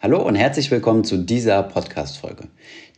Hallo und herzlich willkommen zu dieser Podcast-Folge.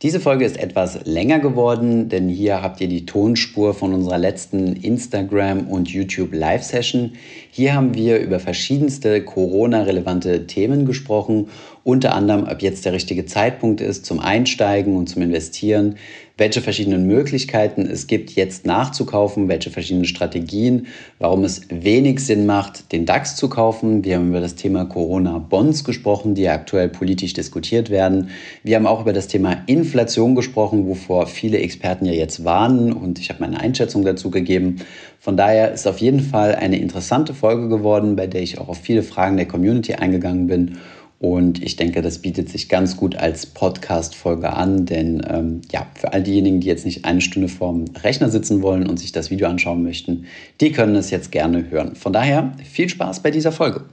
Diese Folge ist etwas länger geworden, denn hier habt ihr die Tonspur von unserer letzten Instagram- und YouTube-Live-Session. Hier haben wir über verschiedenste Corona-relevante Themen gesprochen, unter anderem, ob jetzt der richtige Zeitpunkt ist zum Einsteigen und zum Investieren, welche verschiedenen Möglichkeiten es gibt, jetzt nachzukaufen, welche verschiedenen Strategien, warum es wenig Sinn macht, den DAX zu kaufen. Wir haben über das Thema Corona-Bonds gesprochen, die aktuell politisch diskutiert werden. Wir haben auch über das Thema Inflation gesprochen, wovor viele Experten ja jetzt warnen und ich habe meine Einschätzung dazu gegeben. Von daher ist auf jeden Fall eine interessante Folge geworden, bei der ich auch auf viele Fragen der Community eingegangen bin. Und ich denke, das bietet sich ganz gut als Podcast-Folge an, denn ähm, ja, für all diejenigen, die jetzt nicht eine Stunde vorm Rechner sitzen wollen und sich das Video anschauen möchten, die können es jetzt gerne hören. Von daher viel Spaß bei dieser Folge.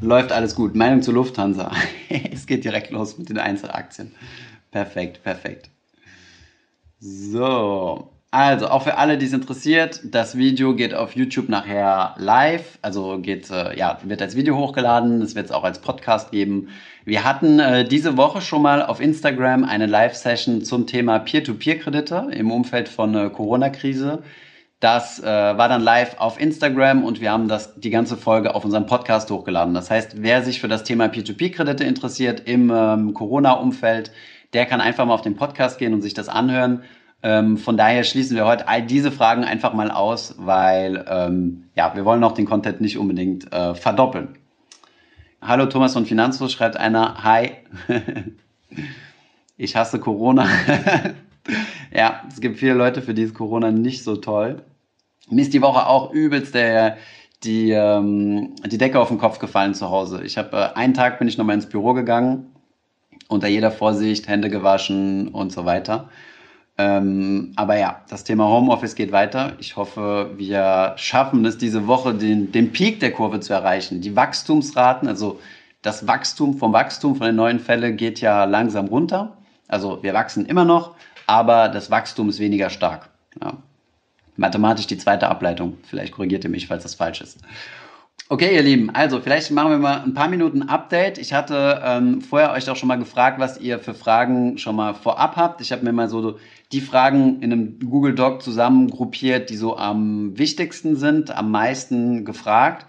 Läuft alles gut. Meinung zu Lufthansa. es geht direkt los mit den Einzelaktien. Perfekt, perfekt. So, also, auch für alle, die es interessiert, das Video geht auf YouTube nachher live, also geht, äh, ja, wird als Video hochgeladen, es wird es auch als Podcast geben. Wir hatten äh, diese Woche schon mal auf Instagram eine Live-Session zum Thema Peer-to-Peer-Kredite im Umfeld von äh, Corona-Krise. Das äh, war dann live auf Instagram und wir haben das, die ganze Folge auf unserem Podcast hochgeladen. Das heißt, wer sich für das Thema Peer-to-Peer-Kredite interessiert im ähm, Corona-Umfeld, der kann einfach mal auf den Podcast gehen und sich das anhören. Ähm, von daher schließen wir heute all diese Fragen einfach mal aus, weil ähm, ja, wir wollen auch den Content nicht unbedingt äh, verdoppeln. Hallo Thomas von Finanzfluss schreibt einer, hi, ich hasse Corona. ja, es gibt viele Leute, für die ist Corona nicht so toll. Mir ist die Woche auch übelst der, die, ähm, die Decke auf den Kopf gefallen zu Hause. Ich habe äh, einen Tag bin ich nochmal ins Büro gegangen, unter jeder Vorsicht, Hände gewaschen und so weiter. Ähm, aber ja, das Thema Homeoffice geht weiter. Ich hoffe, wir schaffen es diese Woche, den, den Peak der Kurve zu erreichen. Die Wachstumsraten, also das Wachstum vom Wachstum von den neuen Fällen geht ja langsam runter. Also wir wachsen immer noch, aber das Wachstum ist weniger stark. Ja. Mathematisch die zweite Ableitung. Vielleicht korrigiert ihr mich, falls das falsch ist. Okay, ihr Lieben, also vielleicht machen wir mal ein paar Minuten Update. Ich hatte ähm, vorher euch auch schon mal gefragt, was ihr für Fragen schon mal vorab habt. Ich habe mir mal so die Fragen in einem Google Doc zusammengruppiert, die so am wichtigsten sind, am meisten gefragt.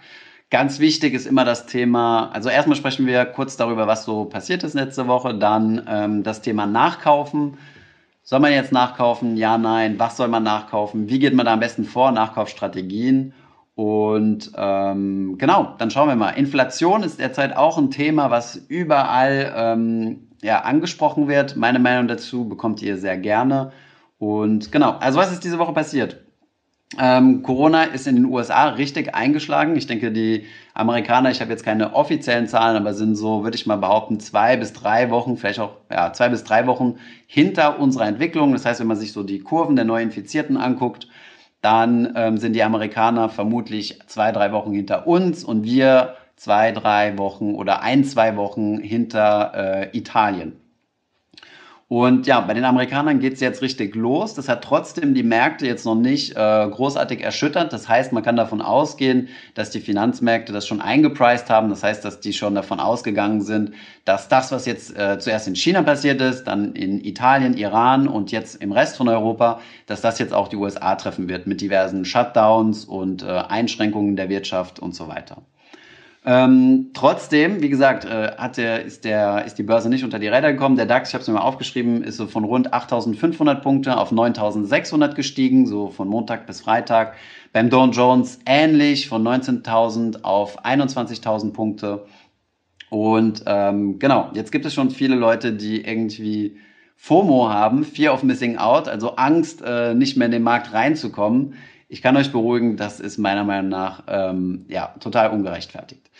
Ganz wichtig ist immer das Thema, also erstmal sprechen wir kurz darüber, was so passiert ist letzte Woche, dann ähm, das Thema Nachkaufen. Soll man jetzt nachkaufen? Ja, nein. Was soll man nachkaufen? Wie geht man da am besten vor? Nachkaufstrategien. Und ähm, genau, dann schauen wir mal. Inflation ist derzeit auch ein Thema, was überall ähm, ja, angesprochen wird. Meine Meinung dazu bekommt ihr sehr gerne. Und genau, also was ist diese Woche passiert? Ähm, Corona ist in den USA richtig eingeschlagen. Ich denke, die Amerikaner, ich habe jetzt keine offiziellen Zahlen, aber sind so, würde ich mal behaupten, zwei bis drei Wochen, vielleicht auch ja, zwei bis drei Wochen hinter unserer Entwicklung. Das heißt, wenn man sich so die Kurven der Neuinfizierten anguckt, dann ähm, sind die Amerikaner vermutlich zwei, drei Wochen hinter uns und wir zwei, drei Wochen oder ein, zwei Wochen hinter äh, Italien. Und ja, bei den Amerikanern geht es jetzt richtig los. Das hat trotzdem die Märkte jetzt noch nicht äh, großartig erschüttert. Das heißt, man kann davon ausgehen, dass die Finanzmärkte das schon eingepreist haben. Das heißt, dass die schon davon ausgegangen sind, dass das, was jetzt äh, zuerst in China passiert ist, dann in Italien, Iran und jetzt im Rest von Europa, dass das jetzt auch die USA treffen wird mit diversen Shutdowns und äh, Einschränkungen der Wirtschaft und so weiter. Ähm, trotzdem, wie gesagt, äh, hat der, ist, der, ist die Börse nicht unter die Räder gekommen. Der DAX, ich habe es mir mal aufgeschrieben, ist so von rund 8.500 Punkte auf 9.600 gestiegen, so von Montag bis Freitag. Beim Dow Jones ähnlich, von 19.000 auf 21.000 Punkte. Und ähm, genau, jetzt gibt es schon viele Leute, die irgendwie FOMO haben, Fear of Missing Out, also Angst, äh, nicht mehr in den Markt reinzukommen. Ich kann euch beruhigen, das ist meiner Meinung nach ähm, ja, total ungerechtfertigt.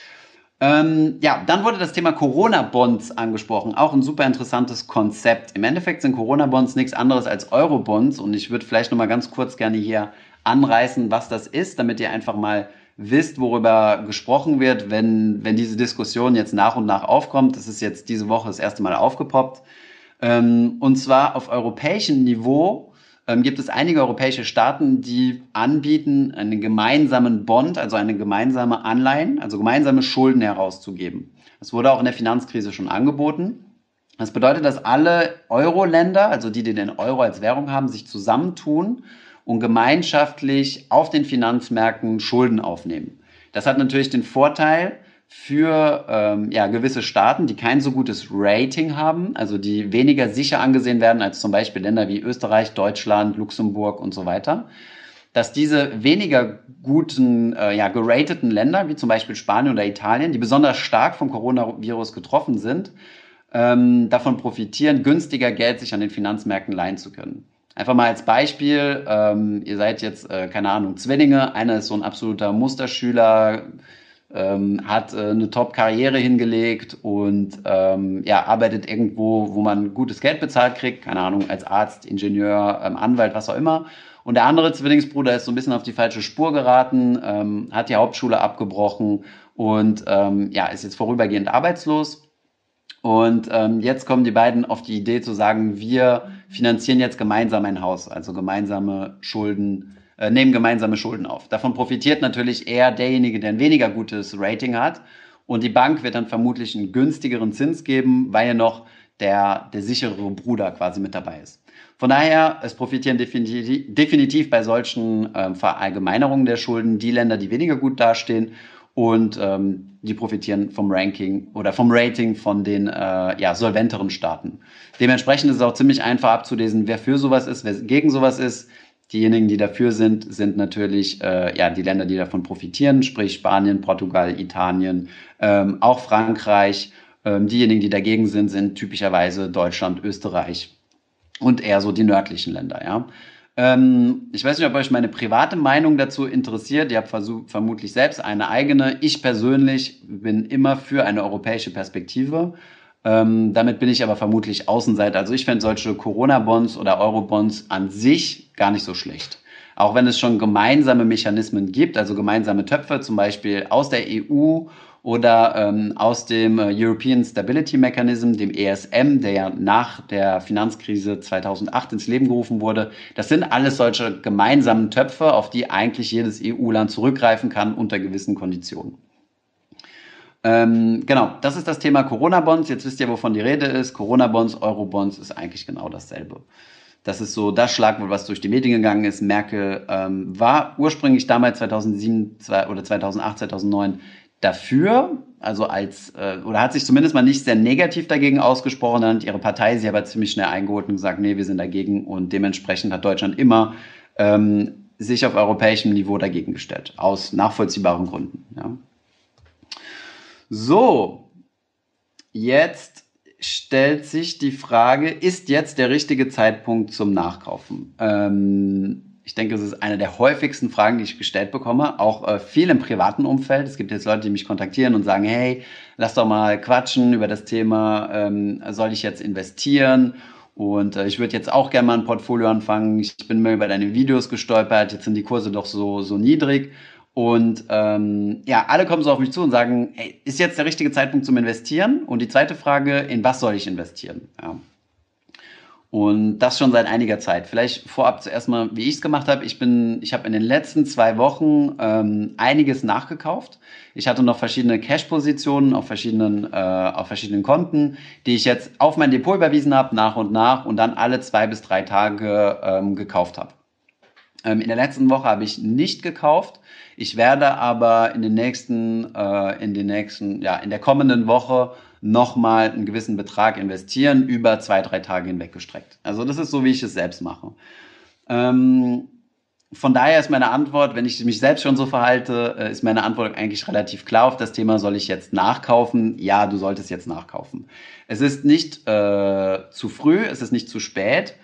Ähm, ja, dann wurde das Thema Corona-Bonds angesprochen. Auch ein super interessantes Konzept. Im Endeffekt sind Corona-Bonds nichts anderes als Euro-Bonds und ich würde vielleicht noch mal ganz kurz gerne hier anreißen, was das ist, damit ihr einfach mal wisst, worüber gesprochen wird, wenn, wenn diese Diskussion jetzt nach und nach aufkommt. Das ist jetzt diese Woche das erste Mal aufgepoppt. Ähm, und zwar auf europäischem Niveau gibt es einige europäische Staaten, die anbieten, einen gemeinsamen Bond, also eine gemeinsame Anleihen, also gemeinsame Schulden herauszugeben. Das wurde auch in der Finanzkrise schon angeboten. Das bedeutet, dass alle Euro-Länder, also die, die den Euro als Währung haben, sich zusammentun und gemeinschaftlich auf den Finanzmärkten Schulden aufnehmen. Das hat natürlich den Vorteil, für ähm, ja, gewisse Staaten, die kein so gutes Rating haben, also die weniger sicher angesehen werden als zum Beispiel Länder wie Österreich, Deutschland, Luxemburg und so weiter, dass diese weniger guten, äh, ja, gerateten Länder, wie zum Beispiel Spanien oder Italien, die besonders stark vom Coronavirus getroffen sind, ähm, davon profitieren, günstiger Geld sich an den Finanzmärkten leihen zu können. Einfach mal als Beispiel, ähm, ihr seid jetzt, äh, keine Ahnung, Zwillinge, einer ist so ein absoluter Musterschüler, ähm, hat äh, eine Top-Karriere hingelegt und ähm, ja, arbeitet irgendwo, wo man gutes Geld bezahlt kriegt, keine Ahnung, als Arzt, Ingenieur, ähm, Anwalt, was auch immer. Und der andere Zwillingsbruder ist so ein bisschen auf die falsche Spur geraten, ähm, hat die Hauptschule abgebrochen und ähm, ja, ist jetzt vorübergehend arbeitslos. Und ähm, jetzt kommen die beiden auf die Idee zu sagen, wir finanzieren jetzt gemeinsam ein Haus, also gemeinsame Schulden äh, nehmen gemeinsame Schulden auf. Davon profitiert natürlich eher derjenige, der ein weniger gutes Rating hat. Und die Bank wird dann vermutlich einen günstigeren Zins geben, weil ja noch der, der sichere Bruder quasi mit dabei ist. Von daher, es profitieren definitiv, definitiv bei solchen äh, Verallgemeinerungen der Schulden die Länder, die weniger gut dastehen und ähm, die profitieren vom Ranking oder vom Rating von den äh, ja, solventeren Staaten. Dementsprechend ist es auch ziemlich einfach abzulesen, wer für sowas ist, wer gegen sowas ist. Diejenigen, die dafür sind, sind natürlich äh, ja, die Länder, die davon profitieren, sprich Spanien, Portugal, Italien, ähm, auch Frankreich. Ähm, diejenigen, die dagegen sind, sind typischerweise Deutschland, Österreich und eher so die nördlichen Länder. Ja. Ähm, ich weiß nicht, ob euch meine private Meinung dazu interessiert. Ihr habt vermutlich selbst eine eigene. Ich persönlich bin immer für eine europäische Perspektive. Ähm, damit bin ich aber vermutlich Außenseiter. Also ich fände solche Corona-Bonds oder Euro-Bonds an sich gar nicht so schlecht. Auch wenn es schon gemeinsame Mechanismen gibt, also gemeinsame Töpfe, zum Beispiel aus der EU oder ähm, aus dem äh, European Stability Mechanism, dem ESM, der ja nach der Finanzkrise 2008 ins Leben gerufen wurde. Das sind alles solche gemeinsamen Töpfe, auf die eigentlich jedes EU-Land zurückgreifen kann unter gewissen Konditionen. Ähm, genau, das ist das Thema Corona-Bonds. Jetzt wisst ihr, wovon die Rede ist. Corona-Bonds, Euro-Bonds ist eigentlich genau dasselbe. Das ist so das Schlagwort, was durch die Medien gegangen ist. Merkel ähm, war ursprünglich damals 2007 zwei, oder 2008, 2009 dafür, also als, äh, oder hat sich zumindest mal nicht sehr negativ dagegen ausgesprochen, dann hat ihre Partei sie aber ziemlich schnell eingeholt und gesagt, nee, wir sind dagegen und dementsprechend hat Deutschland immer ähm, sich auf europäischem Niveau dagegen gestellt, aus nachvollziehbaren Gründen. Ja. So, jetzt stellt sich die Frage, ist jetzt der richtige Zeitpunkt zum Nachkaufen? Ähm, ich denke, es ist eine der häufigsten Fragen, die ich gestellt bekomme, auch äh, viel im privaten Umfeld. Es gibt jetzt Leute, die mich kontaktieren und sagen, hey, lass doch mal quatschen über das Thema, ähm, soll ich jetzt investieren? Und äh, ich würde jetzt auch gerne mal ein Portfolio anfangen. Ich bin mal über deine Videos gestolpert, jetzt sind die Kurse doch so, so niedrig. Und ähm, ja, alle kommen so auf mich zu und sagen, ey, ist jetzt der richtige Zeitpunkt zum Investieren? Und die zweite Frage, in was soll ich investieren? Ja. Und das schon seit einiger Zeit. Vielleicht vorab zuerst mal, wie ich es gemacht habe. Ich bin, ich habe in den letzten zwei Wochen ähm, einiges nachgekauft. Ich hatte noch verschiedene Cash-Positionen auf verschiedenen, äh, auf verschiedenen Konten, die ich jetzt auf mein Depot überwiesen habe, nach und nach und dann alle zwei bis drei Tage ähm, gekauft habe. Ähm, in der letzten Woche habe ich nicht gekauft. Ich werde aber in den nächsten, äh, in den nächsten, ja, in der kommenden Woche nochmal einen gewissen Betrag investieren, über zwei, drei Tage hinweg gestreckt. Also das ist so, wie ich es selbst mache. Ähm, von daher ist meine Antwort, wenn ich mich selbst schon so verhalte, äh, ist meine Antwort eigentlich relativ klar auf das Thema, soll ich jetzt nachkaufen? Ja, du solltest jetzt nachkaufen. Es ist nicht äh, zu früh, es ist nicht zu spät.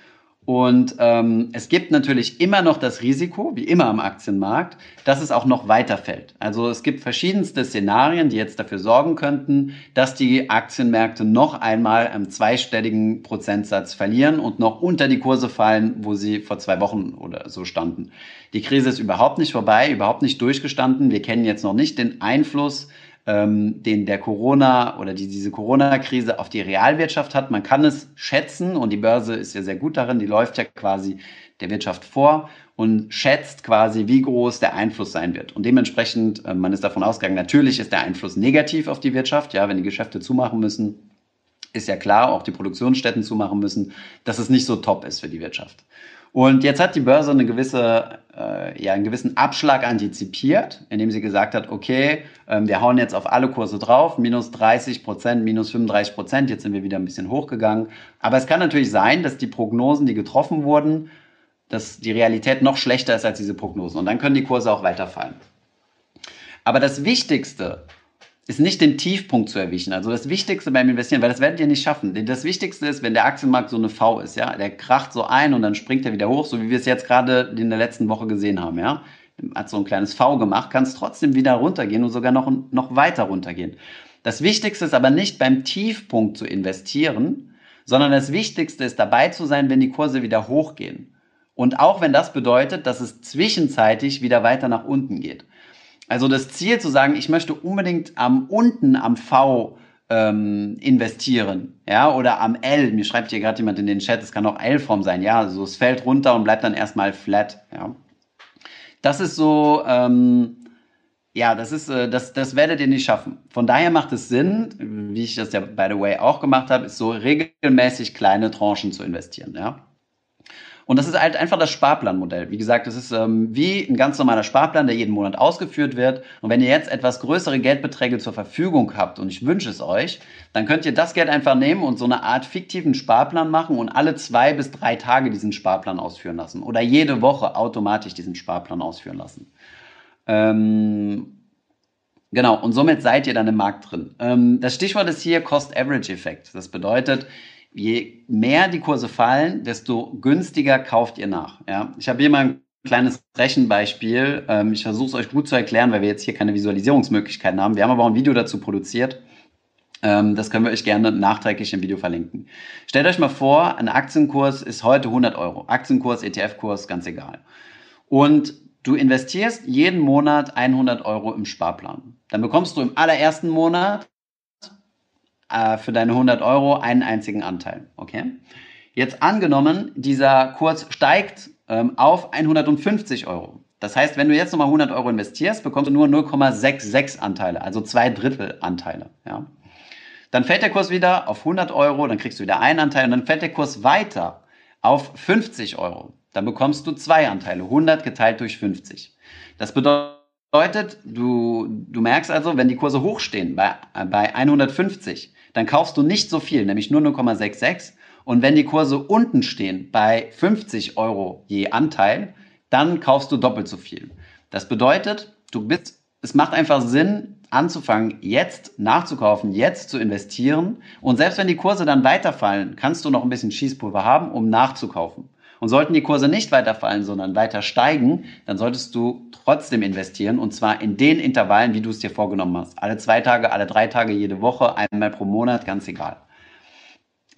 Und ähm, es gibt natürlich immer noch das Risiko, wie immer am Aktienmarkt, dass es auch noch weiterfällt. Also es gibt verschiedenste Szenarien, die jetzt dafür sorgen könnten, dass die Aktienmärkte noch einmal einen zweistelligen Prozentsatz verlieren und noch unter die Kurse fallen, wo sie vor zwei Wochen oder so standen. Die Krise ist überhaupt nicht vorbei, überhaupt nicht durchgestanden. Wir kennen jetzt noch nicht den Einfluss ähm, den der Corona oder die diese Corona-Krise auf die Realwirtschaft hat. Man kann es schätzen und die Börse ist ja sehr gut darin, die läuft ja quasi der Wirtschaft vor und schätzt quasi, wie groß der Einfluss sein wird. Und dementsprechend, äh, man ist davon ausgegangen, natürlich ist der Einfluss negativ auf die Wirtschaft, ja, wenn die Geschäfte zumachen müssen, ist ja klar, auch die Produktionsstätten zumachen müssen, dass es nicht so top ist für die Wirtschaft. Und jetzt hat die Börse eine gewisse, äh, ja, einen gewissen Abschlag antizipiert, indem sie gesagt hat, okay, ähm, wir hauen jetzt auf alle Kurse drauf, minus 30 Prozent, minus 35 Prozent, jetzt sind wir wieder ein bisschen hochgegangen. Aber es kann natürlich sein, dass die Prognosen, die getroffen wurden, dass die Realität noch schlechter ist als diese Prognosen. Und dann können die Kurse auch weiterfallen. Aber das Wichtigste ist nicht den Tiefpunkt zu erwischen. Also das Wichtigste beim Investieren, weil das werdet ihr nicht schaffen. Das Wichtigste ist, wenn der Aktienmarkt so eine V ist, ja, der kracht so ein und dann springt er wieder hoch, so wie wir es jetzt gerade in der letzten Woche gesehen haben, ja. Hat so ein kleines V gemacht, kann es trotzdem wieder runtergehen und sogar noch, noch weiter runtergehen. Das Wichtigste ist aber nicht beim Tiefpunkt zu investieren, sondern das Wichtigste ist dabei zu sein, wenn die Kurse wieder hochgehen. Und auch wenn das bedeutet, dass es zwischenzeitlich wieder weiter nach unten geht. Also das Ziel zu sagen, ich möchte unbedingt am unten am V ähm, investieren, ja, oder am L. Mir schreibt hier gerade jemand in den Chat, es kann auch L-Form sein, ja, also es fällt runter und bleibt dann erstmal flat, ja. Das ist so, ähm, ja, das ist, äh, das, das werdet ihr nicht schaffen. Von daher macht es Sinn, wie ich das ja by the way auch gemacht habe, ist so regelmäßig kleine Tranchen zu investieren, ja. Und das ist halt einfach das Sparplanmodell. Wie gesagt, das ist ähm, wie ein ganz normaler Sparplan, der jeden Monat ausgeführt wird. Und wenn ihr jetzt etwas größere Geldbeträge zur Verfügung habt, und ich wünsche es euch, dann könnt ihr das Geld einfach nehmen und so eine Art fiktiven Sparplan machen und alle zwei bis drei Tage diesen Sparplan ausführen lassen. Oder jede Woche automatisch diesen Sparplan ausführen lassen. Ähm, Genau, und somit seid ihr dann im Markt drin. Ähm, das Stichwort ist hier Cost-Average-Effekt. Das bedeutet, je mehr die Kurse fallen, desto günstiger kauft ihr nach. Ja? Ich habe hier mal ein kleines Rechenbeispiel. Ähm, ich versuche es euch gut zu erklären, weil wir jetzt hier keine Visualisierungsmöglichkeiten haben. Wir haben aber auch ein Video dazu produziert. Ähm, das können wir euch gerne nachträglich im Video verlinken. Stellt euch mal vor, ein Aktienkurs ist heute 100 Euro. Aktienkurs, ETF-Kurs, ganz egal. Und du investierst jeden Monat 100 Euro im Sparplan. Dann bekommst du im allerersten Monat äh, für deine 100 Euro einen einzigen Anteil. Okay? Jetzt angenommen, dieser Kurs steigt ähm, auf 150 Euro. Das heißt, wenn du jetzt nochmal 100 Euro investierst, bekommst du nur 0,66 Anteile, also zwei Drittel Anteile. Ja? Dann fällt der Kurs wieder auf 100 Euro, dann kriegst du wieder einen Anteil und dann fällt der Kurs weiter auf 50 Euro. Dann bekommst du zwei Anteile, 100 geteilt durch 50. Das bedeutet, du, du merkst also, wenn die Kurse hochstehen bei, bei 150, dann kaufst du nicht so viel, nämlich nur 0,66. Und wenn die Kurse unten stehen bei 50 Euro je Anteil, dann kaufst du doppelt so viel. Das bedeutet, du bist, es macht einfach Sinn, anzufangen, jetzt nachzukaufen, jetzt zu investieren. Und selbst wenn die Kurse dann weiterfallen, kannst du noch ein bisschen Schießpulver haben, um nachzukaufen. Und sollten die Kurse nicht weiterfallen, sondern weiter steigen, dann solltest du trotzdem investieren und zwar in den Intervallen, wie du es dir vorgenommen hast. Alle zwei Tage, alle drei Tage, jede Woche, einmal pro Monat, ganz egal.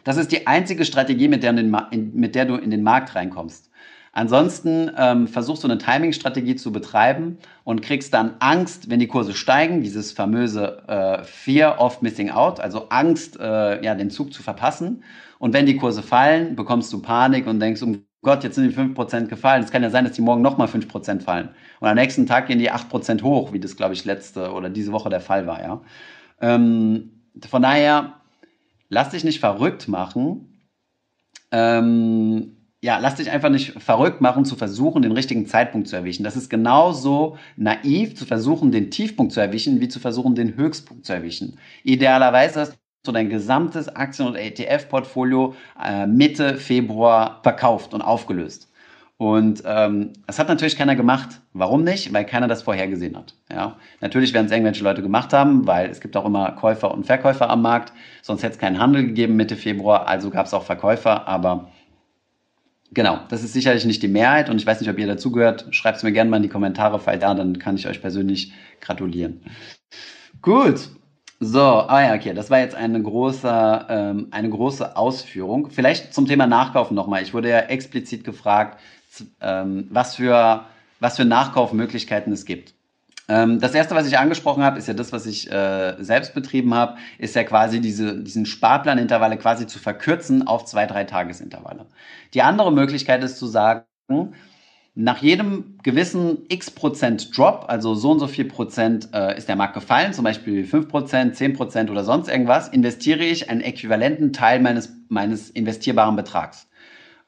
Das ist die einzige Strategie, mit der, mit der du in den Markt reinkommst. Ansonsten ähm, versuchst du eine Timing-Strategie zu betreiben und kriegst dann Angst, wenn die Kurse steigen, dieses famöse äh, Fear of Missing Out, also Angst, äh, ja, den Zug zu verpassen. Und wenn die Kurse fallen, bekommst du Panik und denkst, um Gott, jetzt sind die 5% gefallen. Es kann ja sein, dass die morgen nochmal 5% fallen. Und am nächsten Tag gehen die 8% hoch, wie das, glaube ich, letzte oder diese Woche der Fall war, ja. Ähm, von daher, lass dich nicht verrückt machen. Ähm, ja, lass dich einfach nicht verrückt machen, zu versuchen, den richtigen Zeitpunkt zu erwischen. Das ist genauso naiv, zu versuchen, den Tiefpunkt zu erwischen, wie zu versuchen, den Höchstpunkt zu erwischen. Idealerweise hast so dein gesamtes Aktien- und ETF-Portfolio äh, Mitte Februar verkauft und aufgelöst. Und ähm, das hat natürlich keiner gemacht. Warum nicht? Weil keiner das vorhergesehen hat. Ja? Natürlich werden es irgendwelche Leute gemacht haben, weil es gibt auch immer Käufer und Verkäufer am Markt. Sonst hätte es keinen Handel gegeben Mitte Februar, also gab es auch Verkäufer. Aber genau, das ist sicherlich nicht die Mehrheit. Und ich weiß nicht, ob ihr dazugehört. Schreibt es mir gerne mal in die Kommentare, falls ja, dann kann ich euch persönlich gratulieren. Gut, so, ah ja, okay, das war jetzt eine große, ähm, eine große Ausführung. Vielleicht zum Thema Nachkaufen nochmal. Ich wurde ja explizit gefragt, ähm, was, für, was für Nachkaufmöglichkeiten es gibt. Ähm, das erste, was ich angesprochen habe, ist ja das, was ich äh, selbst betrieben habe, ist ja quasi diese, diesen Sparplanintervalle quasi zu verkürzen auf zwei, drei Tagesintervalle. Die andere Möglichkeit ist zu sagen, nach jedem gewissen x Prozent Drop, also so und so viel Prozent äh, ist der Markt gefallen, zum Beispiel 5 Prozent, 10 Prozent oder sonst irgendwas, investiere ich einen äquivalenten Teil meines, meines investierbaren Betrags.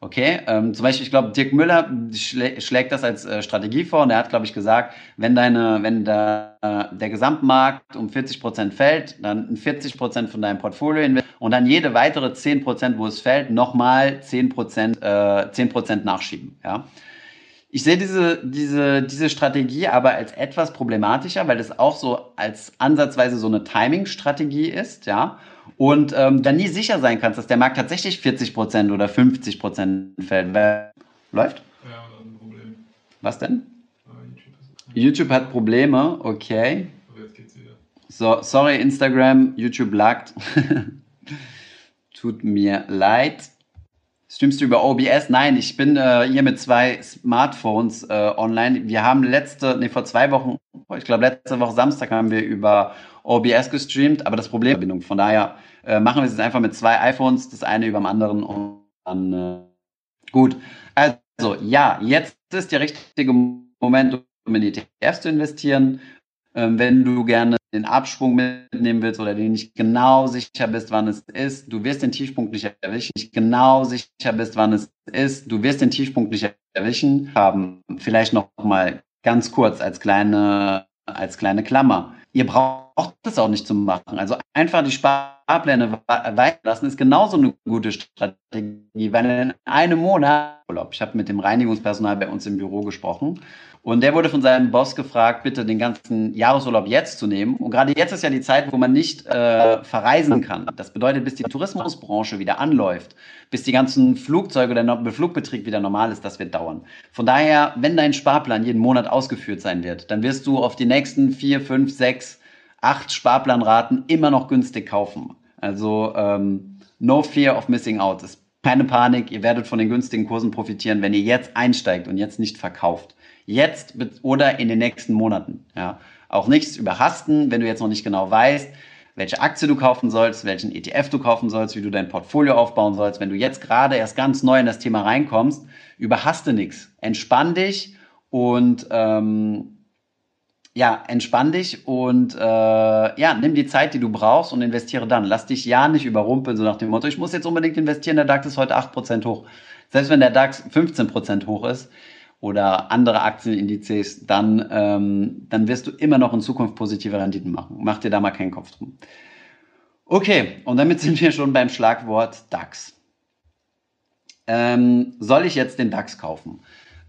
Okay, ähm, zum Beispiel, ich glaube, Dirk Müller schlä schlägt das als äh, Strategie vor und er hat, glaube ich, gesagt, wenn deine, wenn der, äh, der Gesamtmarkt um 40 Prozent fällt, dann 40 Prozent von deinem Portfolio investieren und dann jede weitere 10 Prozent, wo es fällt, nochmal 10 Prozent, äh, 10 Prozent nachschieben. Ja. Ich sehe diese, diese, diese Strategie aber als etwas problematischer, weil es auch so als ansatzweise so eine Timing-Strategie ist, ja und ähm, dann nie sicher sein kannst, dass der Markt tatsächlich 40% oder 50% fällt. Läuft? Ja, ein Problem. Was denn? YouTube, YouTube hat Probleme, okay. Aber jetzt geht's wieder. So, sorry Instagram, YouTube lagt. Tut mir leid. Streamst du über OBS? Nein, ich bin äh, hier mit zwei Smartphones äh, online. Wir haben letzte, nee, vor zwei Wochen, ich glaube letzte Woche Samstag haben wir über OBS gestreamt, aber das Problem Verbindung. Von daher äh, machen wir es jetzt einfach mit zwei iPhones, das eine über dem anderen und dann äh, gut. Also ja, jetzt ist der richtige Moment, um in ETFs zu investieren. Ähm, wenn du gerne den Absprung mitnehmen willst oder den nicht genau sicher bist, wann es ist, du wirst den Tiefpunkt nicht erwischen, nicht genau sicher bist, wann es ist, du wirst den Tiefpunkt nicht erwischen, haben. Vielleicht noch mal ganz kurz als kleine als kleine Klammer. Ihr braucht das auch nicht zu machen. Also einfach die Sparpläne weiterlassen ist genauso eine gute Strategie, weil in einem Monat Urlaub. Ich habe mit dem Reinigungspersonal bei uns im Büro gesprochen und der wurde von seinem Boss gefragt, bitte den ganzen Jahresurlaub jetzt zu nehmen. Und gerade jetzt ist ja die Zeit, wo man nicht äh, verreisen kann. Das bedeutet, bis die Tourismusbranche wieder anläuft, bis die ganzen Flugzeuge oder der Flugbetrieb wieder normal ist, das wird dauern. Von daher, wenn dein Sparplan jeden Monat ausgeführt sein wird, dann wirst du auf die nächsten vier, fünf, sechs, acht Sparplanraten immer noch günstig kaufen. Also ähm, no fear of missing out. Das keine Panik, ihr werdet von den günstigen Kursen profitieren, wenn ihr jetzt einsteigt und jetzt nicht verkauft. Jetzt oder in den nächsten Monaten. Ja. Auch nichts überhasten, wenn du jetzt noch nicht genau weißt, welche Aktie du kaufen sollst, welchen ETF du kaufen sollst, wie du dein Portfolio aufbauen sollst. Wenn du jetzt gerade erst ganz neu in das Thema reinkommst, überhaste nichts. Entspann dich und ähm, ja, entspann dich und äh, ja, nimm die Zeit, die du brauchst und investiere dann. Lass dich ja nicht überrumpeln, so nach dem Motto, ich muss jetzt unbedingt investieren, der DAX ist heute 8% hoch. Selbst wenn der DAX 15% hoch ist oder andere Aktienindizes, dann, ähm, dann wirst du immer noch in Zukunft positive Renditen machen. Mach dir da mal keinen Kopf drum. Okay, und damit sind wir schon beim Schlagwort DAX. Ähm, soll ich jetzt den DAX kaufen?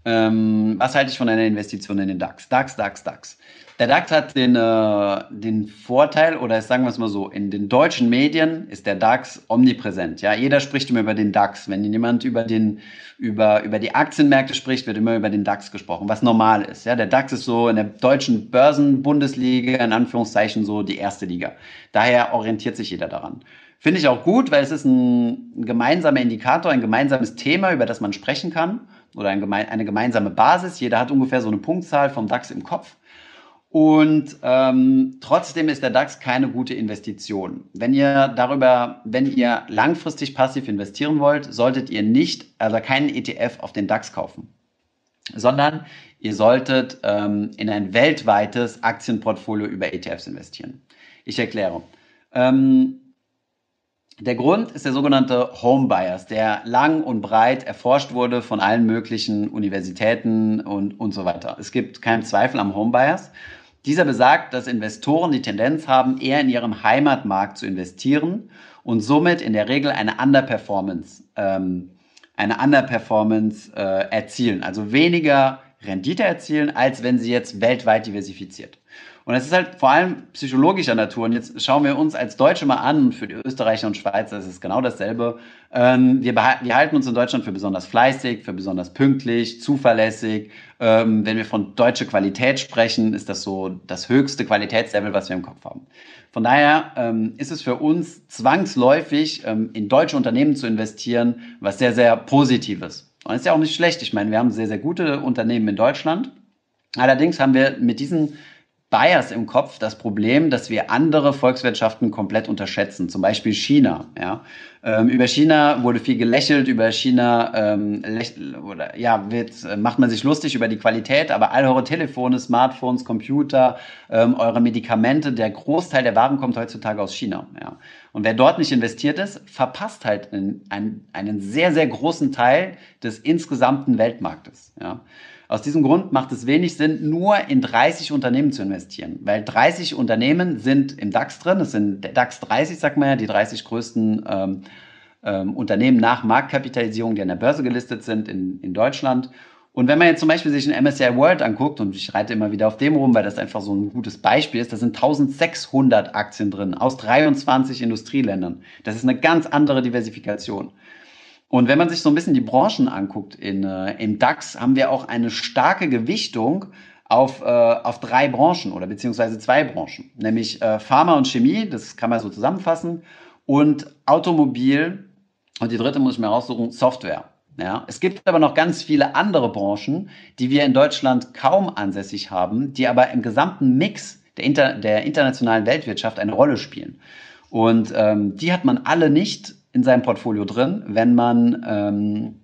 Ähm, was halte ich von einer Investition in den DAX? DAX, DAX, DAX. Der DAX hat den, äh, den Vorteil, oder sagen wir es mal so, in den deutschen Medien ist der DAX omnipräsent. Ja, jeder spricht immer über den DAX. Wenn jemand über, den, über, über die Aktienmärkte spricht, wird immer über den DAX gesprochen, was normal ist. Ja, der DAX ist so in der deutschen Börsenbundesliga, in Anführungszeichen, so die erste Liga. Daher orientiert sich jeder daran. Finde ich auch gut, weil es ist ein gemeinsamer Indikator, ein gemeinsames Thema, über das man sprechen kann oder ein geme eine gemeinsame Basis. Jeder hat ungefähr so eine Punktzahl vom DAX im Kopf. Und ähm, trotzdem ist der DAX keine gute Investition. Wenn ihr darüber, wenn ihr langfristig passiv investieren wollt, solltet ihr nicht, also keinen ETF auf den DAX kaufen, sondern ihr solltet ähm, in ein weltweites Aktienportfolio über ETFs investieren. Ich erkläre. Ähm, der Grund ist der sogenannte Home Bias, der lang und breit erforscht wurde von allen möglichen Universitäten und, und so weiter. Es gibt keinen Zweifel am Home Bias. Dieser besagt, dass Investoren die Tendenz haben, eher in ihrem Heimatmarkt zu investieren und somit in der Regel eine Underperformance, ähm, eine Underperformance äh, erzielen, also weniger Rendite erzielen, als wenn sie jetzt weltweit diversifiziert. Und es ist halt vor allem psychologischer Natur. Und jetzt schauen wir uns als Deutsche mal an, für die Österreicher und Schweizer ist es genau dasselbe. Ähm, wir, wir, halten uns in Deutschland für besonders fleißig, für besonders pünktlich, zuverlässig. Ähm, wenn wir von deutscher Qualität sprechen, ist das so das höchste Qualitätslevel, was wir im Kopf haben. Von daher ähm, ist es für uns zwangsläufig, in deutsche Unternehmen zu investieren, was sehr, sehr Positives. Und das ist ja auch nicht schlecht. Ich meine, wir haben sehr, sehr gute Unternehmen in Deutschland. Allerdings haben wir mit diesen Bias im Kopf, das Problem, dass wir andere Volkswirtschaften komplett unterschätzen. Zum Beispiel China. Ja? Ähm, über China wurde viel gelächelt, über China ähm, oder, ja, wird, äh, macht man sich lustig über die Qualität, aber all eure Telefone, Smartphones, Computer, ähm, eure Medikamente, der Großteil der Waren kommt heutzutage aus China. Ja? Und wer dort nicht investiert ist, verpasst halt einen, einen, einen sehr, sehr großen Teil des insgesamten Weltmarktes. Ja? Aus diesem Grund macht es wenig Sinn, nur in 30 Unternehmen zu investieren, weil 30 Unternehmen sind im DAX drin. Das sind DAX 30, sagt man ja, die 30 größten ähm, ähm, Unternehmen nach Marktkapitalisierung, die an der Börse gelistet sind in, in Deutschland. Und wenn man jetzt zum Beispiel sich ein MSCI World anguckt, und ich reite immer wieder auf dem rum, weil das einfach so ein gutes Beispiel ist, da sind 1600 Aktien drin aus 23 Industrieländern. Das ist eine ganz andere Diversifikation. Und wenn man sich so ein bisschen die Branchen anguckt in, äh, im DAX, haben wir auch eine starke Gewichtung auf, äh, auf drei Branchen oder beziehungsweise zwei Branchen, nämlich äh, Pharma und Chemie, das kann man so zusammenfassen, und Automobil und die dritte muss ich mir raussuchen, Software. Ja, es gibt aber noch ganz viele andere Branchen, die wir in Deutschland kaum ansässig haben, die aber im gesamten Mix der, inter, der internationalen Weltwirtschaft eine Rolle spielen. Und ähm, die hat man alle nicht in seinem Portfolio drin, wenn man, ähm,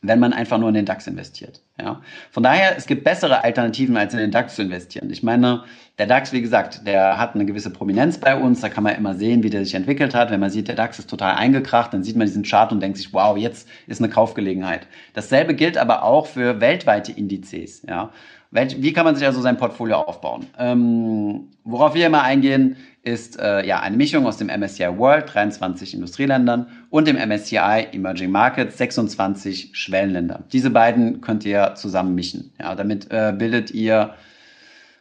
wenn man einfach nur in den DAX investiert. Ja? Von daher, es gibt bessere Alternativen, als in den DAX zu investieren. Ich meine, der DAX, wie gesagt, der hat eine gewisse Prominenz bei uns. Da kann man immer sehen, wie der sich entwickelt hat. Wenn man sieht, der DAX ist total eingekracht, dann sieht man diesen Chart und denkt sich, wow, jetzt ist eine Kaufgelegenheit. Dasselbe gilt aber auch für weltweite Indizes. Ja? Wie kann man sich also sein Portfolio aufbauen? Ähm, worauf wir immer eingehen, ist äh, ja eine Mischung aus dem MSCI World, 23 Industrieländern, und dem MSCI Emerging Markets, 26 Schwellenländer. Diese beiden könnt ihr zusammen mischen. Ja, damit äh, bildet ihr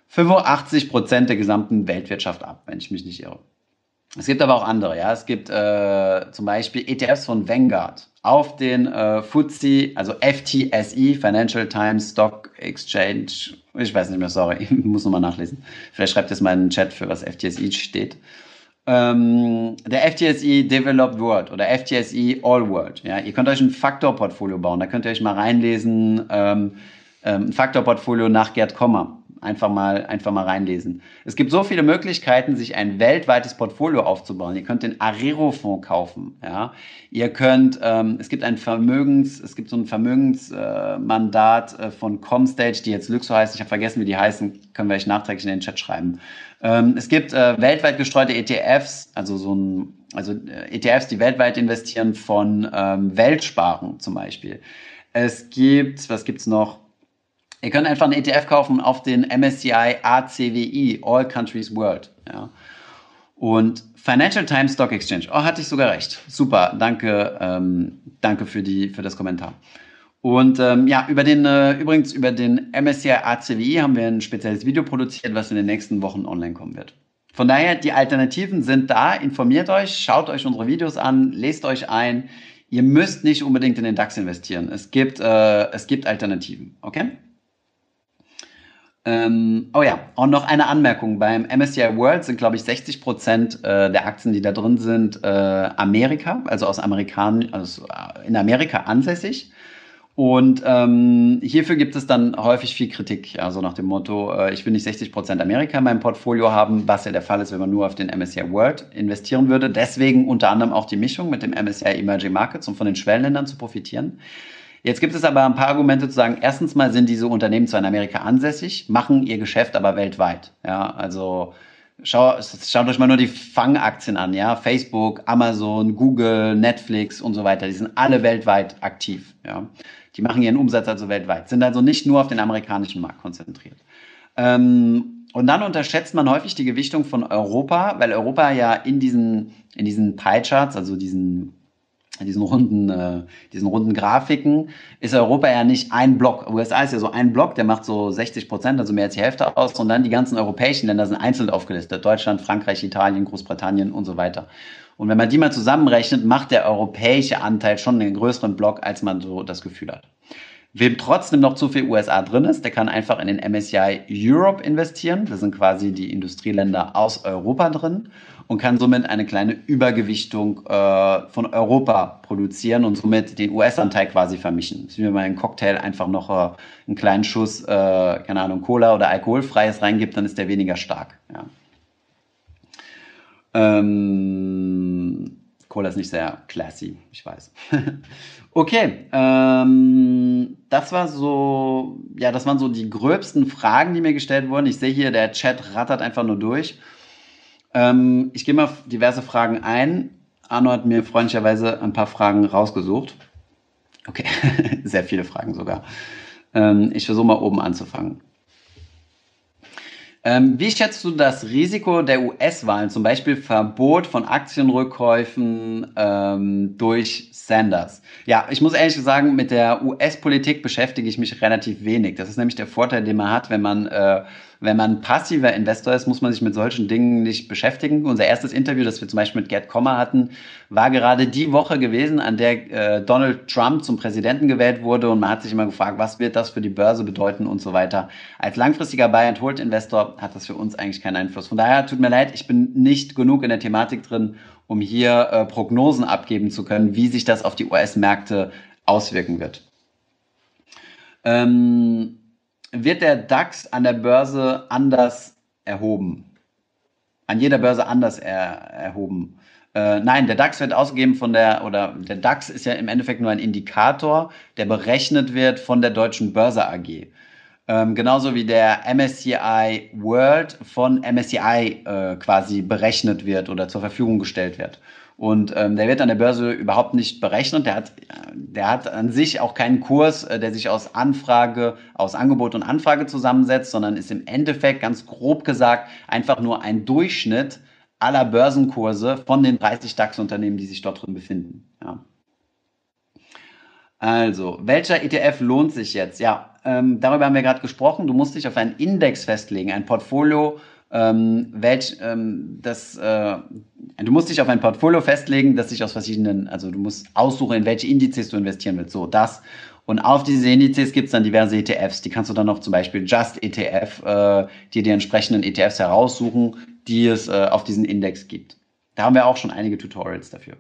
85 Prozent der gesamten Weltwirtschaft ab, wenn ich mich nicht irre. Es gibt aber auch andere, ja. Es gibt äh, zum Beispiel ETFs von Vanguard auf den äh, FTSE, also FTSE, Financial Times Stock Exchange. Ich weiß nicht mehr, sorry, ich muss nochmal nachlesen. Vielleicht schreibt es mal in den Chat, für was FTSE steht. Ähm, der FTSE Developed World oder FTSE All World. Ja, ihr könnt euch ein Faktorportfolio bauen. Da könnt ihr euch mal reinlesen. Ähm, ähm, Faktorportfolio nach Gerd Kommer einfach mal, einfach mal reinlesen. Es gibt so viele Möglichkeiten, sich ein weltweites Portfolio aufzubauen. Ihr könnt den Arero-Fonds kaufen. Ja? Ihr könnt, ähm, es gibt ein Vermögens, es gibt so ein Vermögensmandat äh, von Comstage, die jetzt Luxo heißt. Ich habe vergessen, wie die heißen. Können wir euch nachträglich in den Chat schreiben. Ähm, es gibt äh, weltweit gestreute ETFs, also so ein, also äh, ETFs, die weltweit investieren von ähm, Weltsparen zum Beispiel. Es gibt, was gibt's noch? Ihr könnt einfach einen ETF kaufen auf den MSCI ACWI, All Countries World. Ja. Und Financial Times Stock Exchange. Oh, hatte ich sogar recht. Super, danke, ähm, danke für, die, für das Kommentar. Und ähm, ja, über den, äh, übrigens über den MSCI ACWI haben wir ein spezielles Video produziert, was in den nächsten Wochen online kommen wird. Von daher, die Alternativen sind da. Informiert euch, schaut euch unsere Videos an, lest euch ein. Ihr müsst nicht unbedingt in den DAX investieren. Es gibt, äh, es gibt Alternativen. Okay? Ähm, oh ja, und noch eine Anmerkung. Beim MSCI World sind, glaube ich, 60 Prozent äh, der Aktien, die da drin sind, äh, Amerika, also aus Amerikan also in Amerika ansässig. Und ähm, hierfür gibt es dann häufig viel Kritik, also nach dem Motto, äh, ich will nicht 60 Prozent Amerika in meinem Portfolio haben, was ja der Fall ist, wenn man nur auf den MSCI World investieren würde. Deswegen unter anderem auch die Mischung mit dem MSCI Emerging Markets, um von den Schwellenländern zu profitieren. Jetzt gibt es aber ein paar Argumente zu sagen, erstens mal sind diese Unternehmen zwar in Amerika ansässig, machen ihr Geschäft aber weltweit. Ja, also schau, schaut euch mal nur die Fangaktien an, ja, Facebook, Amazon, Google, Netflix und so weiter, die sind alle weltweit aktiv, ja. Die machen ihren Umsatz also weltweit, sind also nicht nur auf den amerikanischen Markt konzentriert. Ähm, und dann unterschätzt man häufig die Gewichtung von Europa, weil Europa ja in diesen, in diesen Pie-Charts, also diesen diesen runden, äh, diesen runden Grafiken ist Europa ja nicht ein Block. USA ist ja so ein Block, der macht so 60 Prozent, also mehr als die Hälfte aus. Und dann die ganzen europäischen Länder sind einzeln aufgelistet. Deutschland, Frankreich, Italien, Großbritannien und so weiter. Und wenn man die mal zusammenrechnet, macht der europäische Anteil schon einen größeren Block, als man so das Gefühl hat. Wem trotzdem noch zu viel USA drin ist, der kann einfach in den MSCI Europe investieren. Das sind quasi die Industrieländer aus Europa drin und kann somit eine kleine Übergewichtung äh, von Europa produzieren und somit den US-Anteil quasi vermischen. Wenn man einen Cocktail einfach noch äh, einen kleinen Schuss, äh, keine Ahnung, Cola oder alkoholfreies reingibt, dann ist der weniger stark. Ja. Ähm, Cola ist nicht sehr classy, ich weiß. okay, ähm, das war so, ja, das waren so die gröbsten Fragen, die mir gestellt wurden. Ich sehe hier, der Chat rattert einfach nur durch. Ähm, ich gehe mal diverse Fragen ein. Arno hat mir freundlicherweise ein paar Fragen rausgesucht. Okay, sehr viele Fragen sogar. Ähm, ich versuche mal oben anzufangen. Ähm, wie schätzt du das Risiko der US-Wahlen, zum Beispiel Verbot von Aktienrückkäufen ähm, durch Sanders? Ja, ich muss ehrlich sagen, mit der US-Politik beschäftige ich mich relativ wenig. Das ist nämlich der Vorteil, den man hat, wenn man äh, wenn man passiver Investor ist, muss man sich mit solchen Dingen nicht beschäftigen. Unser erstes Interview, das wir zum Beispiel mit Gerd Kommer hatten, war gerade die Woche gewesen, an der äh, Donald Trump zum Präsidenten gewählt wurde und man hat sich immer gefragt, was wird das für die Börse bedeuten und so weiter. Als langfristiger Buy-and-Hold-Investor hat das für uns eigentlich keinen Einfluss. Von daher tut mir leid, ich bin nicht genug in der Thematik drin, um hier äh, Prognosen abgeben zu können, wie sich das auf die US-Märkte auswirken wird. Ähm, wird der DAX an der Börse anders erhoben. An jeder Börse anders er, erhoben. Äh, nein, der DAX wird ausgegeben von der, oder der DAX ist ja im Endeffekt nur ein Indikator, der berechnet wird von der Deutschen Börse AG. Ähm, genauso wie der MSCI World von MSCI äh, quasi berechnet wird oder zur Verfügung gestellt wird. Und ähm, der wird an der Börse überhaupt nicht berechnet. Der hat, der hat an sich auch keinen Kurs, äh, der sich aus Anfrage, aus Angebot und Anfrage zusammensetzt, sondern ist im Endeffekt ganz grob gesagt einfach nur ein Durchschnitt aller Börsenkurse von den 30 DAX-Unternehmen, die sich dort drin befinden. Ja. Also, welcher ETF lohnt sich jetzt? Ja, ähm, darüber haben wir gerade gesprochen. Du musst dich auf einen Index festlegen, ein Portfolio, ähm, welch, ähm, das, äh, du musst dich auf ein Portfolio festlegen, das sich aus verschiedenen, also du musst aussuchen, in welche Indizes du investieren willst. So, das. Und auf diese Indizes gibt es dann diverse ETFs. Die kannst du dann noch zum Beispiel Just ETF, äh, dir die entsprechenden ETFs heraussuchen, die es äh, auf diesen Index gibt. Da haben wir auch schon einige Tutorials dafür.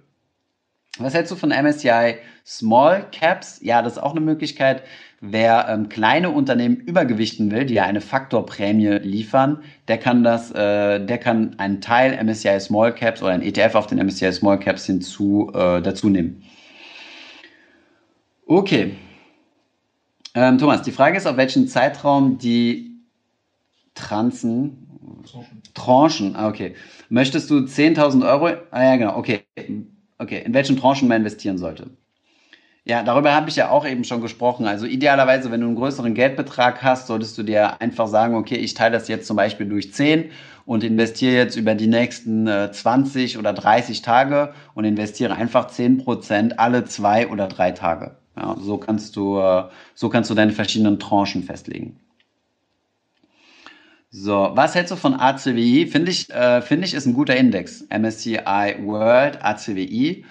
Was hältst du von MSCI Small Caps? Ja, das ist auch eine Möglichkeit. Wer ähm, kleine Unternehmen übergewichten will, die ja eine Faktorprämie liefern, der kann das, äh, der kann einen Teil MSCI Small Caps oder ein ETF auf den MSCI Small Caps hinzu äh, dazu nehmen. Okay. Ähm, Thomas, die Frage ist, auf welchen Zeitraum die Transen Tranchen. Tranchen, ah, okay. Möchtest du 10.000 Euro? Ah ja, genau, okay. Okay, in welchen Tranchen man investieren sollte. Ja, darüber habe ich ja auch eben schon gesprochen. Also idealerweise, wenn du einen größeren Geldbetrag hast, solltest du dir einfach sagen, okay, ich teile das jetzt zum Beispiel durch 10 und investiere jetzt über die nächsten äh, 20 oder 30 Tage und investiere einfach 10% alle zwei oder drei Tage. Ja, so kannst du, äh, so kannst du deine verschiedenen Tranchen festlegen. So, was hältst du von ACWI? Finde ich, äh, finde ich, ist ein guter Index. MSCI World, ACWI.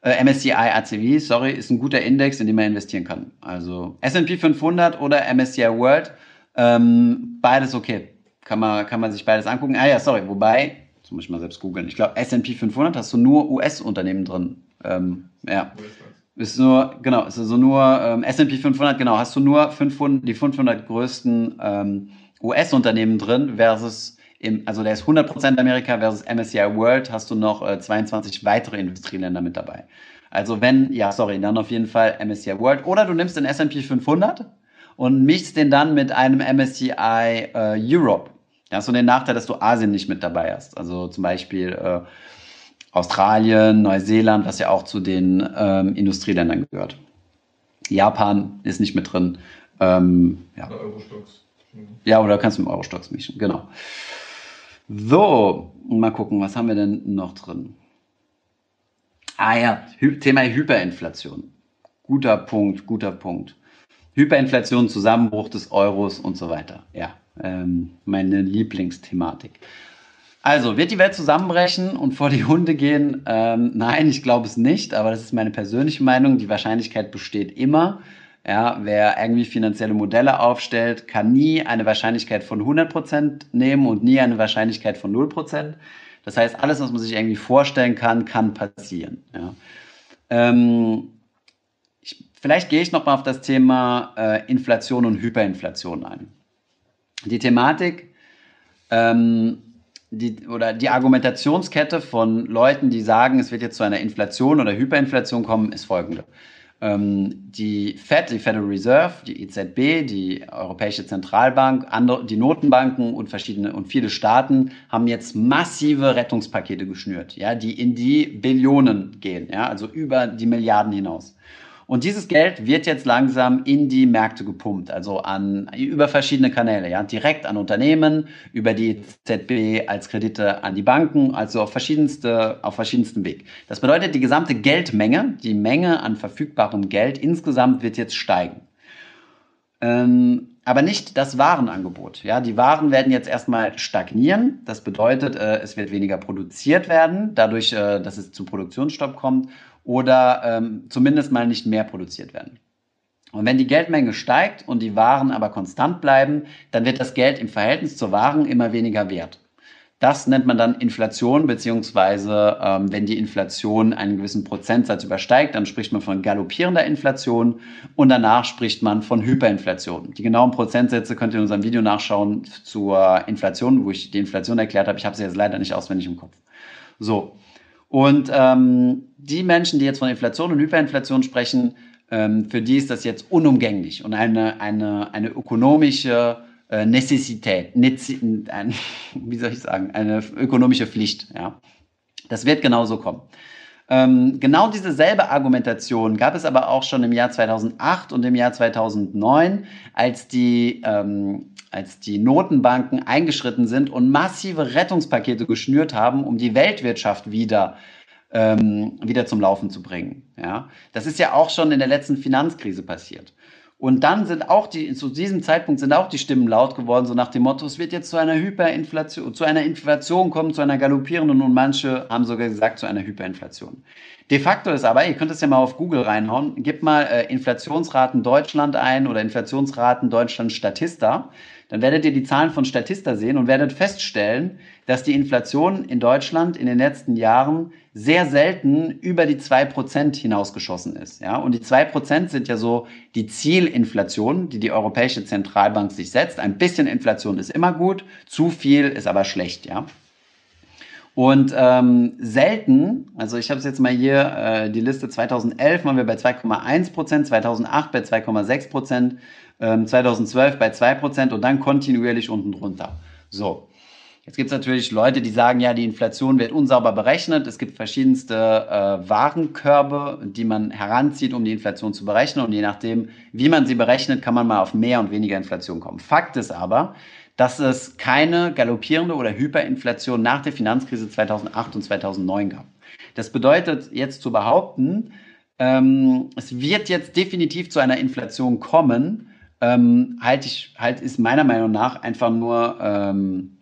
Äh, MSCI ACWI, sorry, ist ein guter Index, in den man investieren kann. Also S&P 500 oder MSCI World, ähm, beides okay. Kann man, kann man sich beides angucken. Ah ja, sorry, wobei, jetzt muss ich mal selbst googeln. Ich glaube, S&P 500 hast du nur US-Unternehmen drin. Ähm, ja. Ist nur, genau, ist also nur ähm, S&P 500, genau, hast du nur 500, die 500 größten ähm, US-Unternehmen drin versus im, also der ist 100% Amerika versus MSCI World, hast du noch äh, 22 weitere Industrieländer mit dabei. Also wenn, ja, sorry, dann auf jeden Fall MSCI World. Oder du nimmst den S&P 500 und mischst den dann mit einem MSCI äh, Europe. Da hast du den Nachteil, dass du Asien nicht mit dabei hast. Also zum Beispiel äh, Australien, Neuseeland, was ja auch zu den ähm, Industrieländern gehört. Japan ist nicht mit drin. Ähm, ja. Eurostocks. Ja, oder kannst du mit Euro-Stocks mischen, genau. So, mal gucken, was haben wir denn noch drin? Ah ja, Thema Hyperinflation. Guter Punkt, guter Punkt. Hyperinflation, Zusammenbruch des Euros und so weiter. Ja, ähm, meine Lieblingsthematik. Also, wird die Welt zusammenbrechen und vor die Hunde gehen? Ähm, nein, ich glaube es nicht, aber das ist meine persönliche Meinung. Die Wahrscheinlichkeit besteht immer. Ja, wer irgendwie finanzielle Modelle aufstellt, kann nie eine Wahrscheinlichkeit von 100% nehmen und nie eine Wahrscheinlichkeit von 0%. Das heißt, alles, was man sich irgendwie vorstellen kann, kann passieren. Ja. Ähm, ich, vielleicht gehe ich nochmal auf das Thema äh, Inflation und Hyperinflation ein. Die Thematik ähm, die, oder die Argumentationskette von Leuten, die sagen, es wird jetzt zu einer Inflation oder Hyperinflation kommen, ist folgende. Ähm, die Fed, die Federal Reserve, die EZB, die Europäische Zentralbank, andere, die Notenbanken und verschiedene und viele Staaten haben jetzt massive Rettungspakete geschnürt, ja, die in die Billionen gehen, ja, also über die Milliarden hinaus. Und dieses Geld wird jetzt langsam in die Märkte gepumpt, also an, über verschiedene Kanäle, ja, direkt an Unternehmen, über die ZB als Kredite an die Banken, also auf verschiedenste, auf verschiedensten Weg. Das bedeutet, die gesamte Geldmenge, die Menge an verfügbarem Geld insgesamt wird jetzt steigen. Ähm, aber nicht das Warenangebot. Ja, die Waren werden jetzt erstmal stagnieren. Das bedeutet, äh, es wird weniger produziert werden, dadurch, äh, dass es zu Produktionsstopp kommt oder ähm, zumindest mal nicht mehr produziert werden. Und wenn die Geldmenge steigt und die Waren aber konstant bleiben, dann wird das Geld im Verhältnis zur Waren immer weniger wert. Das nennt man dann Inflation, beziehungsweise ähm, wenn die Inflation einen gewissen Prozentsatz übersteigt, dann spricht man von galoppierender Inflation und danach spricht man von Hyperinflation. Die genauen Prozentsätze könnt ihr in unserem Video nachschauen zur Inflation, wo ich die Inflation erklärt habe. Ich habe sie jetzt leider nicht auswendig im Kopf. So, und ähm, die Menschen, die jetzt von Inflation und Hyperinflation sprechen, ähm, für die ist das jetzt unumgänglich und eine, eine, eine ökonomische äh, Necessität, ein, wie soll ich sagen, eine ökonomische Pflicht. Ja. Das wird genauso kommen. Ähm, genau dieselbe Argumentation gab es aber auch schon im Jahr 2008 und im Jahr 2009, als die, ähm, als die Notenbanken eingeschritten sind und massive Rettungspakete geschnürt haben, um die Weltwirtschaft wieder ähm, wieder zum Laufen zu bringen. Ja, das ist ja auch schon in der letzten Finanzkrise passiert. Und dann sind auch die, zu diesem Zeitpunkt sind auch die Stimmen laut geworden, so nach dem Motto, es wird jetzt zu einer Hyperinflation, zu einer Inflation kommen, zu einer galoppierenden und manche haben sogar gesagt, zu einer Hyperinflation. De facto ist aber, ihr könnt es ja mal auf Google reinhauen, gebt mal äh, Inflationsraten Deutschland ein oder Inflationsraten Deutschland Statista dann werdet ihr die Zahlen von Statista sehen und werdet feststellen, dass die Inflation in Deutschland in den letzten Jahren sehr selten über die 2% hinausgeschossen ist. Ja? Und die 2% sind ja so die Zielinflation, die die Europäische Zentralbank sich setzt. Ein bisschen Inflation ist immer gut, zu viel ist aber schlecht. Ja? Und ähm, selten, also ich habe es jetzt mal hier, äh, die Liste 2011 waren wir bei 2,1 Prozent, 2008 bei 2,6 Prozent, ähm, 2012 bei 2 Prozent und dann kontinuierlich unten drunter. So, Jetzt gibt es natürlich Leute, die sagen, ja, die Inflation wird unsauber berechnet. Es gibt verschiedenste äh, Warenkörbe, die man heranzieht, um die Inflation zu berechnen. Und je nachdem, wie man sie berechnet, kann man mal auf mehr und weniger Inflation kommen. Fakt ist aber, dass es keine galoppierende oder Hyperinflation nach der Finanzkrise 2008 und 2009 gab. Das bedeutet jetzt zu behaupten, ähm, es wird jetzt definitiv zu einer Inflation kommen, ähm, halt, ich, halt ist meiner Meinung nach einfach nur ähm,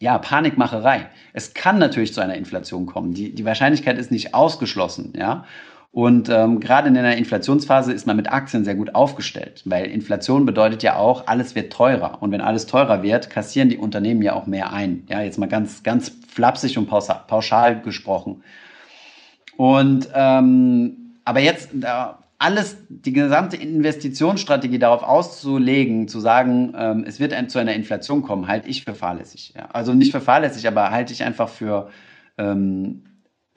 ja, Panikmacherei. Es kann natürlich zu einer Inflation kommen. Die, die Wahrscheinlichkeit ist nicht ausgeschlossen, ja. Und ähm, gerade in einer Inflationsphase ist man mit Aktien sehr gut aufgestellt, weil Inflation bedeutet ja auch, alles wird teurer. Und wenn alles teurer wird, kassieren die Unternehmen ja auch mehr ein. Ja, jetzt mal ganz, ganz flapsig und pauschal gesprochen. Und ähm, aber jetzt, da alles, die gesamte Investitionsstrategie darauf auszulegen, zu sagen, ähm, es wird ein, zu einer Inflation kommen, halte ich für fahrlässig. Ja. Also nicht für fahrlässig, aber halte ich einfach für, ähm,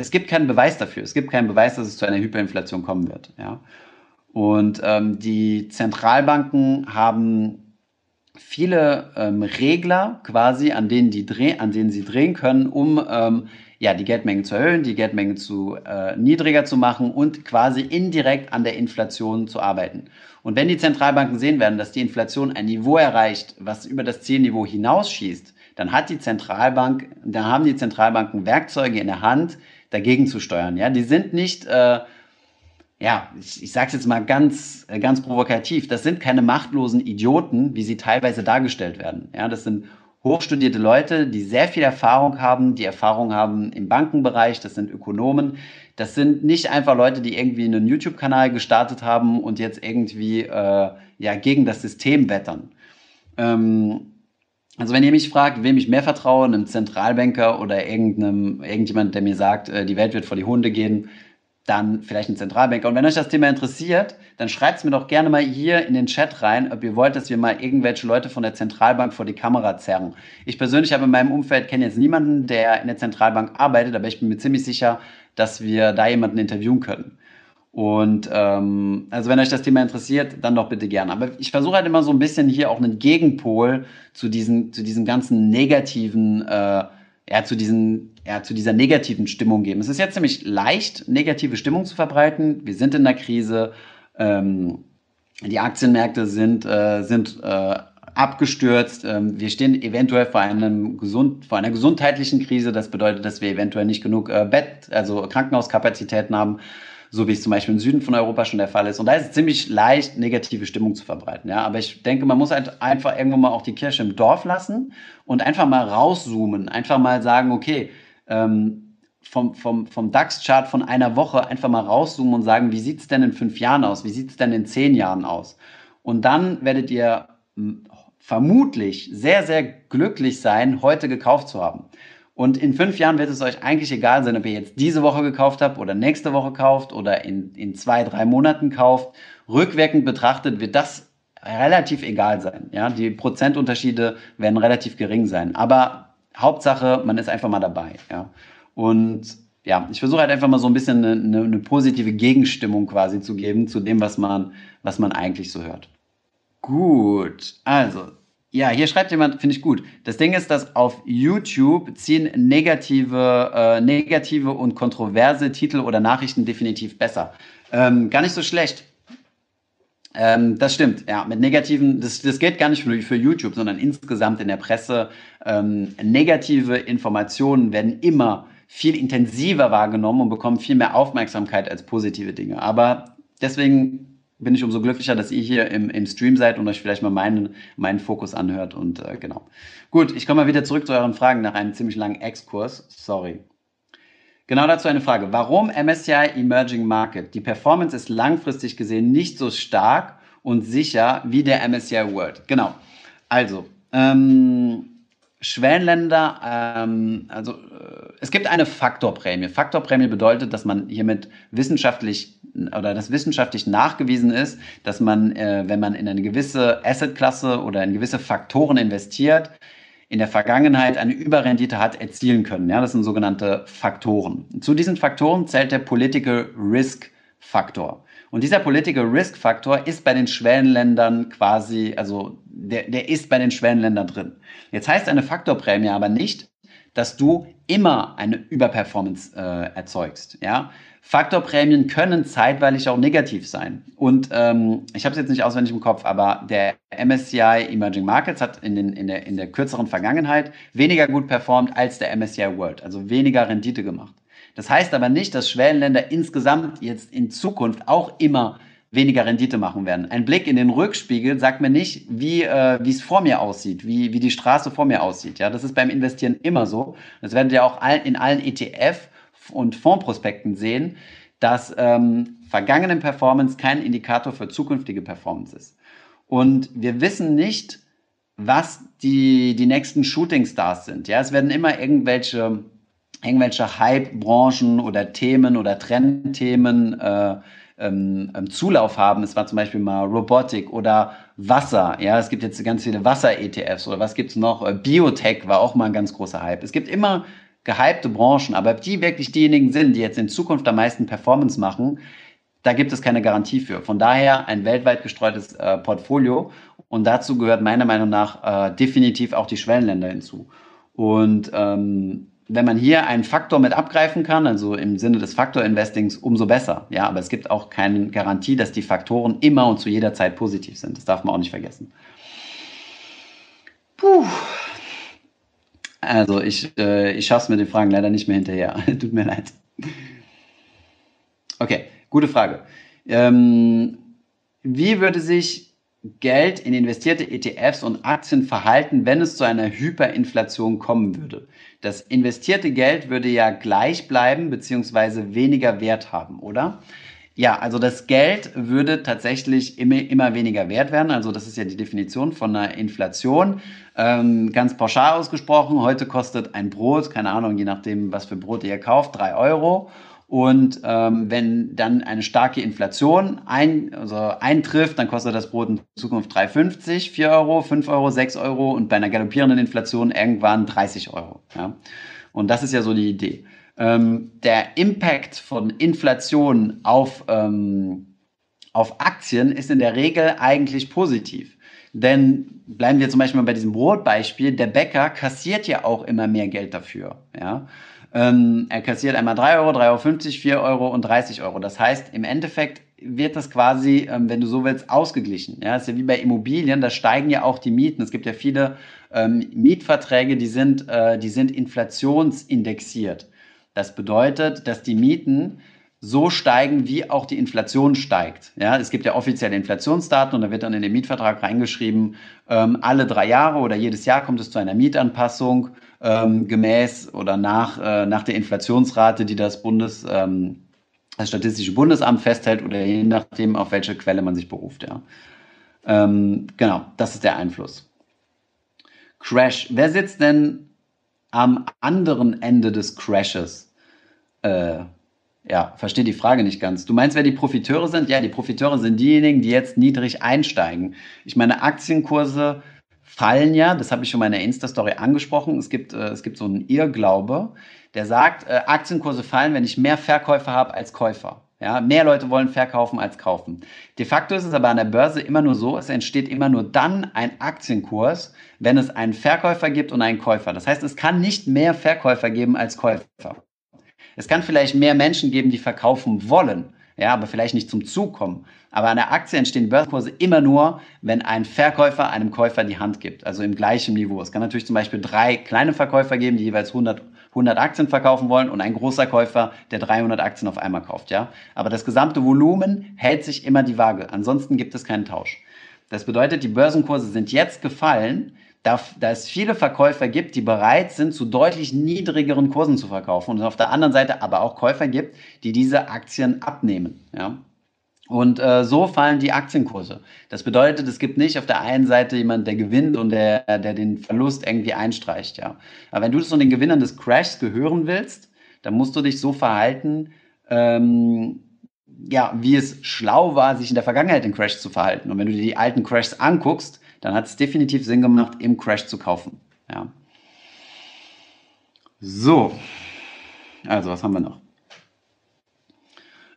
es gibt keinen Beweis dafür. Es gibt keinen Beweis, dass es zu einer Hyperinflation kommen wird. Ja. Und ähm, die Zentralbanken haben viele ähm, Regler quasi, an denen, die an denen sie drehen können, um ähm, ja, die Geldmenge zu erhöhen, die Geldmenge zu äh, niedriger zu machen und quasi indirekt an der Inflation zu arbeiten. Und wenn die Zentralbanken sehen werden, dass die Inflation ein Niveau erreicht, was über das Zielniveau hinausschießt, dann hat die Zentralbank, da haben die Zentralbanken Werkzeuge in der Hand, dagegen zu steuern. Ja, die sind nicht, äh, ja, ich, ich sage es jetzt mal ganz, äh, ganz provokativ, das sind keine machtlosen Idioten, wie sie teilweise dargestellt werden. Ja, das sind hochstudierte Leute, die sehr viel Erfahrung haben, die Erfahrung haben im Bankenbereich, das sind Ökonomen. Das sind nicht einfach Leute, die irgendwie einen YouTube-Kanal gestartet haben und jetzt irgendwie äh, ja, gegen das System wettern. Ähm, also wenn ihr mich fragt, wem ich mehr vertraue, einem Zentralbanker oder irgendeinem, irgendjemand, der mir sagt, äh, die Welt wird vor die Hunde gehen, dann vielleicht ein Zentralbanker. Und wenn euch das Thema interessiert, dann schreibt es mir doch gerne mal hier in den Chat rein, ob ihr wollt, dass wir mal irgendwelche Leute von der Zentralbank vor die Kamera zerren. Ich persönlich habe in meinem Umfeld, kenne jetzt niemanden, der in der Zentralbank arbeitet, aber ich bin mir ziemlich sicher, dass wir da jemanden interviewen können. Und ähm, also wenn euch das Thema interessiert, dann doch bitte gerne. Aber ich versuche halt immer so ein bisschen hier auch einen Gegenpol zu diesen, zu diesem ganzen negativen, äh, ja, zu diesen, ja, zu dieser negativen Stimmung geben. Es ist jetzt ziemlich leicht, negative Stimmung zu verbreiten. Wir sind in der Krise. Ähm, die Aktienmärkte sind, äh, sind äh, abgestürzt. Ähm, wir stehen eventuell vor, einem gesund, vor einer gesundheitlichen Krise. Das bedeutet, dass wir eventuell nicht genug äh, Bett, also Krankenhauskapazitäten haben so wie es zum Beispiel im Süden von Europa schon der Fall ist. Und da ist es ziemlich leicht, negative Stimmung zu verbreiten. Ja, aber ich denke, man muss halt einfach irgendwann mal auch die Kirche im Dorf lassen und einfach mal rauszoomen, einfach mal sagen, okay, ähm, vom, vom, vom DAX-Chart von einer Woche einfach mal rauszoomen und sagen, wie sieht es denn in fünf Jahren aus? Wie sieht es denn in zehn Jahren aus? Und dann werdet ihr hm, vermutlich sehr, sehr glücklich sein, heute gekauft zu haben. Und in fünf Jahren wird es euch eigentlich egal sein, ob ihr jetzt diese Woche gekauft habt oder nächste Woche kauft oder in, in zwei, drei Monaten kauft. Rückwirkend betrachtet wird das relativ egal sein. Ja, die Prozentunterschiede werden relativ gering sein. Aber Hauptsache, man ist einfach mal dabei. Ja, und ja, ich versuche halt einfach mal so ein bisschen eine, eine, positive Gegenstimmung quasi zu geben zu dem, was man, was man eigentlich so hört. Gut, also ja, hier schreibt jemand, finde ich gut. Das Ding ist, dass auf YouTube ziehen negative, äh, negative und kontroverse Titel oder Nachrichten definitiv besser. Ähm, gar nicht so schlecht. Ähm, das stimmt, ja. Mit negativen, das, das geht gar nicht für, für YouTube, sondern insgesamt in der Presse. Ähm, negative Informationen werden immer viel intensiver wahrgenommen und bekommen viel mehr Aufmerksamkeit als positive Dinge. Aber deswegen bin ich umso glücklicher, dass ihr hier im, im Stream seid und euch vielleicht mal meinen, meinen Fokus anhört. Und äh, genau. Gut, ich komme mal wieder zurück zu euren Fragen nach einem ziemlich langen Exkurs. Sorry. Genau dazu eine Frage. Warum MSCI Emerging Market? Die Performance ist langfristig gesehen nicht so stark und sicher wie der MSCI World. Genau. Also, ähm, Schwellenländer, ähm, also äh, es gibt eine Faktorprämie. Faktorprämie bedeutet, dass man hiermit wissenschaftlich oder das wissenschaftlich nachgewiesen ist, dass man, äh, wenn man in eine gewisse Assetklasse oder in gewisse Faktoren investiert, in der Vergangenheit eine Überrendite hat erzielen können. Ja, das sind sogenannte Faktoren. Zu diesen Faktoren zählt der Political Risk Faktor. Und dieser Political Risk Faktor ist bei den Schwellenländern quasi, also der, der ist bei den Schwellenländern drin. Jetzt heißt eine Faktorprämie aber nicht, dass du immer eine Überperformance äh, erzeugst. Ja? Faktorprämien können zeitweilig auch negativ sein. Und ähm, ich habe es jetzt nicht auswendig im Kopf, aber der MSCI Emerging Markets hat in, den, in, der, in der kürzeren Vergangenheit weniger gut performt als der MSCI World, also weniger Rendite gemacht. Das heißt aber nicht, dass Schwellenländer insgesamt jetzt in Zukunft auch immer weniger Rendite machen werden. Ein Blick in den Rückspiegel sagt mir nicht, wie äh, es vor mir aussieht, wie, wie die Straße vor mir aussieht. Ja, das ist beim Investieren immer so. Das werdet ihr auch in allen ETF und Fondsprospekten sehen, dass ähm, vergangene Performance kein Indikator für zukünftige Performance ist. Und wir wissen nicht, was die, die nächsten Shooting Stars sind. Ja, es werden immer irgendwelche irgendwelche Hype-Branchen oder Themen oder Trendthemen äh, ähm, ähm, Zulauf haben. Es war zum Beispiel mal Robotik oder Wasser. Ja, es gibt jetzt ganz viele Wasser-ETFs oder was gibt's noch? Äh, Biotech war auch mal ein ganz großer Hype. Es gibt immer gehypte Branchen, aber ob die wirklich diejenigen sind, die jetzt in Zukunft am meisten Performance machen, da gibt es keine Garantie für. Von daher ein weltweit gestreutes äh, Portfolio und dazu gehört meiner Meinung nach äh, definitiv auch die Schwellenländer hinzu. Und ähm, wenn man hier einen Faktor mit abgreifen kann, also im Sinne des Faktor-Investings, umso besser. Ja, aber es gibt auch keine Garantie, dass die Faktoren immer und zu jeder Zeit positiv sind. Das darf man auch nicht vergessen. Puh. Also ich, äh, ich schaff's mit den Fragen leider nicht mehr hinterher. Tut mir leid. Okay, gute Frage. Ähm, wie würde sich Geld in investierte ETFs und Aktien verhalten, wenn es zu einer Hyperinflation kommen würde? Das investierte Geld würde ja gleich bleiben bzw. weniger Wert haben, oder? Ja, also das Geld würde tatsächlich immer, immer weniger wert werden. Also das ist ja die Definition von einer Inflation. Ähm, ganz pauschal ausgesprochen, heute kostet ein Brot, keine Ahnung, je nachdem, was für Brot ihr kauft, drei Euro. Und ähm, wenn dann eine starke Inflation ein, also eintrifft, dann kostet das Brot in Zukunft 3,50, 4 Euro, 5 Euro, 6 Euro und bei einer galoppierenden Inflation irgendwann 30 Euro. Ja? Und das ist ja so die Idee. Ähm, der Impact von Inflation auf, ähm, auf Aktien ist in der Regel eigentlich positiv. Denn bleiben wir zum Beispiel mal bei diesem Brotbeispiel, der Bäcker kassiert ja auch immer mehr Geld dafür. Ja? Ähm, er kassiert einmal 3 Euro, 3,50 Euro, 4 Euro und 30 Euro. Das heißt, im Endeffekt wird das quasi, ähm, wenn du so willst, ausgeglichen. Ja, ist ja wie bei Immobilien, da steigen ja auch die Mieten. Es gibt ja viele ähm, Mietverträge, die sind, äh, die sind inflationsindexiert. Das bedeutet, dass die Mieten so steigen, wie auch die Inflation steigt. Ja, es gibt ja offizielle Inflationsdaten und da wird dann in den Mietvertrag reingeschrieben, ähm, alle drei Jahre oder jedes Jahr kommt es zu einer Mietanpassung ähm, gemäß oder nach, äh, nach der Inflationsrate, die das Bundes, ähm, das Statistische Bundesamt festhält oder je nachdem, auf welche Quelle man sich beruft. Ja. Ähm, genau, das ist der Einfluss. Crash. Wer sitzt denn am anderen Ende des Crashes? Äh, ja, verstehe die Frage nicht ganz. Du meinst, wer die Profiteure sind? Ja, die Profiteure sind diejenigen, die jetzt niedrig einsteigen. Ich meine, Aktienkurse fallen ja, das habe ich schon mal in der Insta-Story angesprochen. Es gibt, äh, es gibt so einen Irrglaube, der sagt, äh, Aktienkurse fallen, wenn ich mehr Verkäufer habe als Käufer. Ja, mehr Leute wollen verkaufen als kaufen. De facto ist es aber an der Börse immer nur so, es entsteht immer nur dann ein Aktienkurs, wenn es einen Verkäufer gibt und einen Käufer. Das heißt, es kann nicht mehr Verkäufer geben als Käufer. Es kann vielleicht mehr Menschen geben, die verkaufen wollen, ja, aber vielleicht nicht zum Zug kommen. Aber an der Aktie entstehen Börsenkurse immer nur, wenn ein Verkäufer einem Käufer die Hand gibt, also im gleichen Niveau. Es kann natürlich zum Beispiel drei kleine Verkäufer geben, die jeweils 100, 100 Aktien verkaufen wollen und ein großer Käufer, der 300 Aktien auf einmal kauft, ja. Aber das gesamte Volumen hält sich immer die Waage. Ansonsten gibt es keinen Tausch. Das bedeutet, die Börsenkurse sind jetzt gefallen, da, da es viele Verkäufer gibt, die bereit sind, zu deutlich niedrigeren Kursen zu verkaufen und auf der anderen Seite aber auch Käufer gibt, die diese Aktien abnehmen. Ja? Und äh, so fallen die Aktienkurse. Das bedeutet, es gibt nicht auf der einen Seite jemand, der gewinnt und der, der den Verlust irgendwie einstreicht. Ja? Aber wenn du zu den Gewinnern des Crashs gehören willst, dann musst du dich so verhalten, ähm, ja, wie es schlau war, sich in der Vergangenheit in Crash zu verhalten. Und wenn du dir die alten Crashs anguckst, dann hat es definitiv Sinn gemacht, im Crash zu kaufen. Ja. So, also was haben wir noch?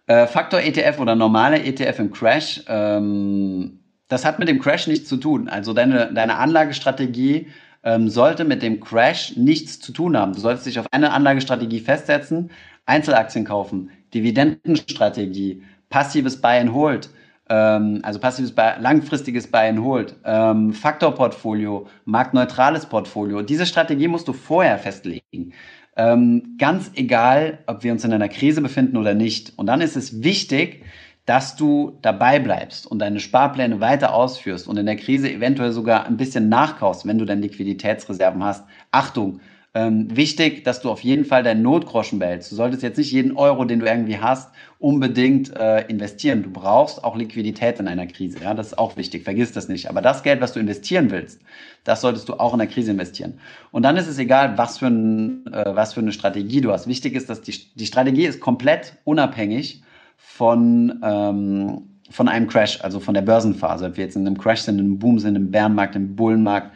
Äh, Faktor ETF oder normale ETF im Crash, ähm, das hat mit dem Crash nichts zu tun. Also deine, deine Anlagestrategie ähm, sollte mit dem Crash nichts zu tun haben. Du solltest dich auf eine Anlagestrategie festsetzen, Einzelaktien kaufen, Dividendenstrategie, passives Buy and Hold, ähm, also passives, Buy, langfristiges Buy and Hold, ähm, Faktorportfolio, marktneutrales Portfolio. Diese Strategie musst du vorher festlegen. Ähm, ganz egal, ob wir uns in einer Krise befinden oder nicht. Und dann ist es wichtig, dass du dabei bleibst und deine Sparpläne weiter ausführst und in der Krise eventuell sogar ein bisschen nachkaufst, wenn du dann Liquiditätsreserven hast. Achtung, ähm, wichtig, dass du auf jeden Fall deinen Notgroschen behältst. Du solltest jetzt nicht jeden Euro, den du irgendwie hast, unbedingt äh, investieren. Du brauchst auch Liquidität in einer Krise. Ja, das ist auch wichtig. Vergiss das nicht. Aber das Geld, was du investieren willst, das solltest du auch in der Krise investieren. Und dann ist es egal, was für, ein, äh, was für eine Strategie du hast. Wichtig ist, dass die, die Strategie ist komplett unabhängig von ähm, von einem Crash, also von der Börsenphase. Ob wir jetzt in einem Crash sind, in einem Boom sind, im Bärenmarkt, im Bullenmarkt,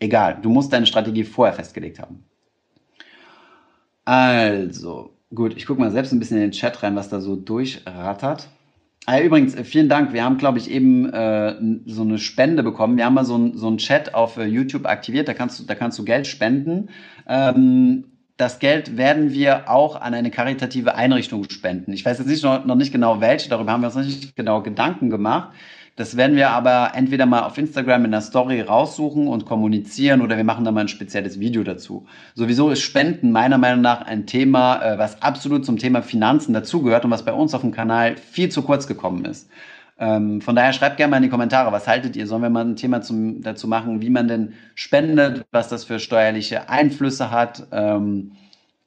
egal. Du musst deine Strategie vorher festgelegt haben. Also, gut, ich gucke mal selbst ein bisschen in den Chat rein, was da so durchrattert. Ah, ja, übrigens, äh, vielen Dank. Wir haben, glaube ich, eben äh, so eine Spende bekommen. Wir haben mal so, ein, so einen Chat auf äh, YouTube aktiviert, da kannst du, da kannst du Geld spenden. Ähm, das Geld werden wir auch an eine karitative Einrichtung spenden. Ich weiß jetzt nicht, noch, noch nicht genau welche, darüber haben wir uns noch nicht genau Gedanken gemacht. Das werden wir aber entweder mal auf Instagram in der Story raussuchen und kommunizieren oder wir machen da mal ein spezielles Video dazu. Sowieso ist Spenden meiner Meinung nach ein Thema, äh, was absolut zum Thema Finanzen dazugehört und was bei uns auf dem Kanal viel zu kurz gekommen ist. Ähm, von daher schreibt gerne mal in die Kommentare, was haltet ihr? Sollen wir mal ein Thema zum, dazu machen, wie man denn spendet, was das für steuerliche Einflüsse hat? Ähm,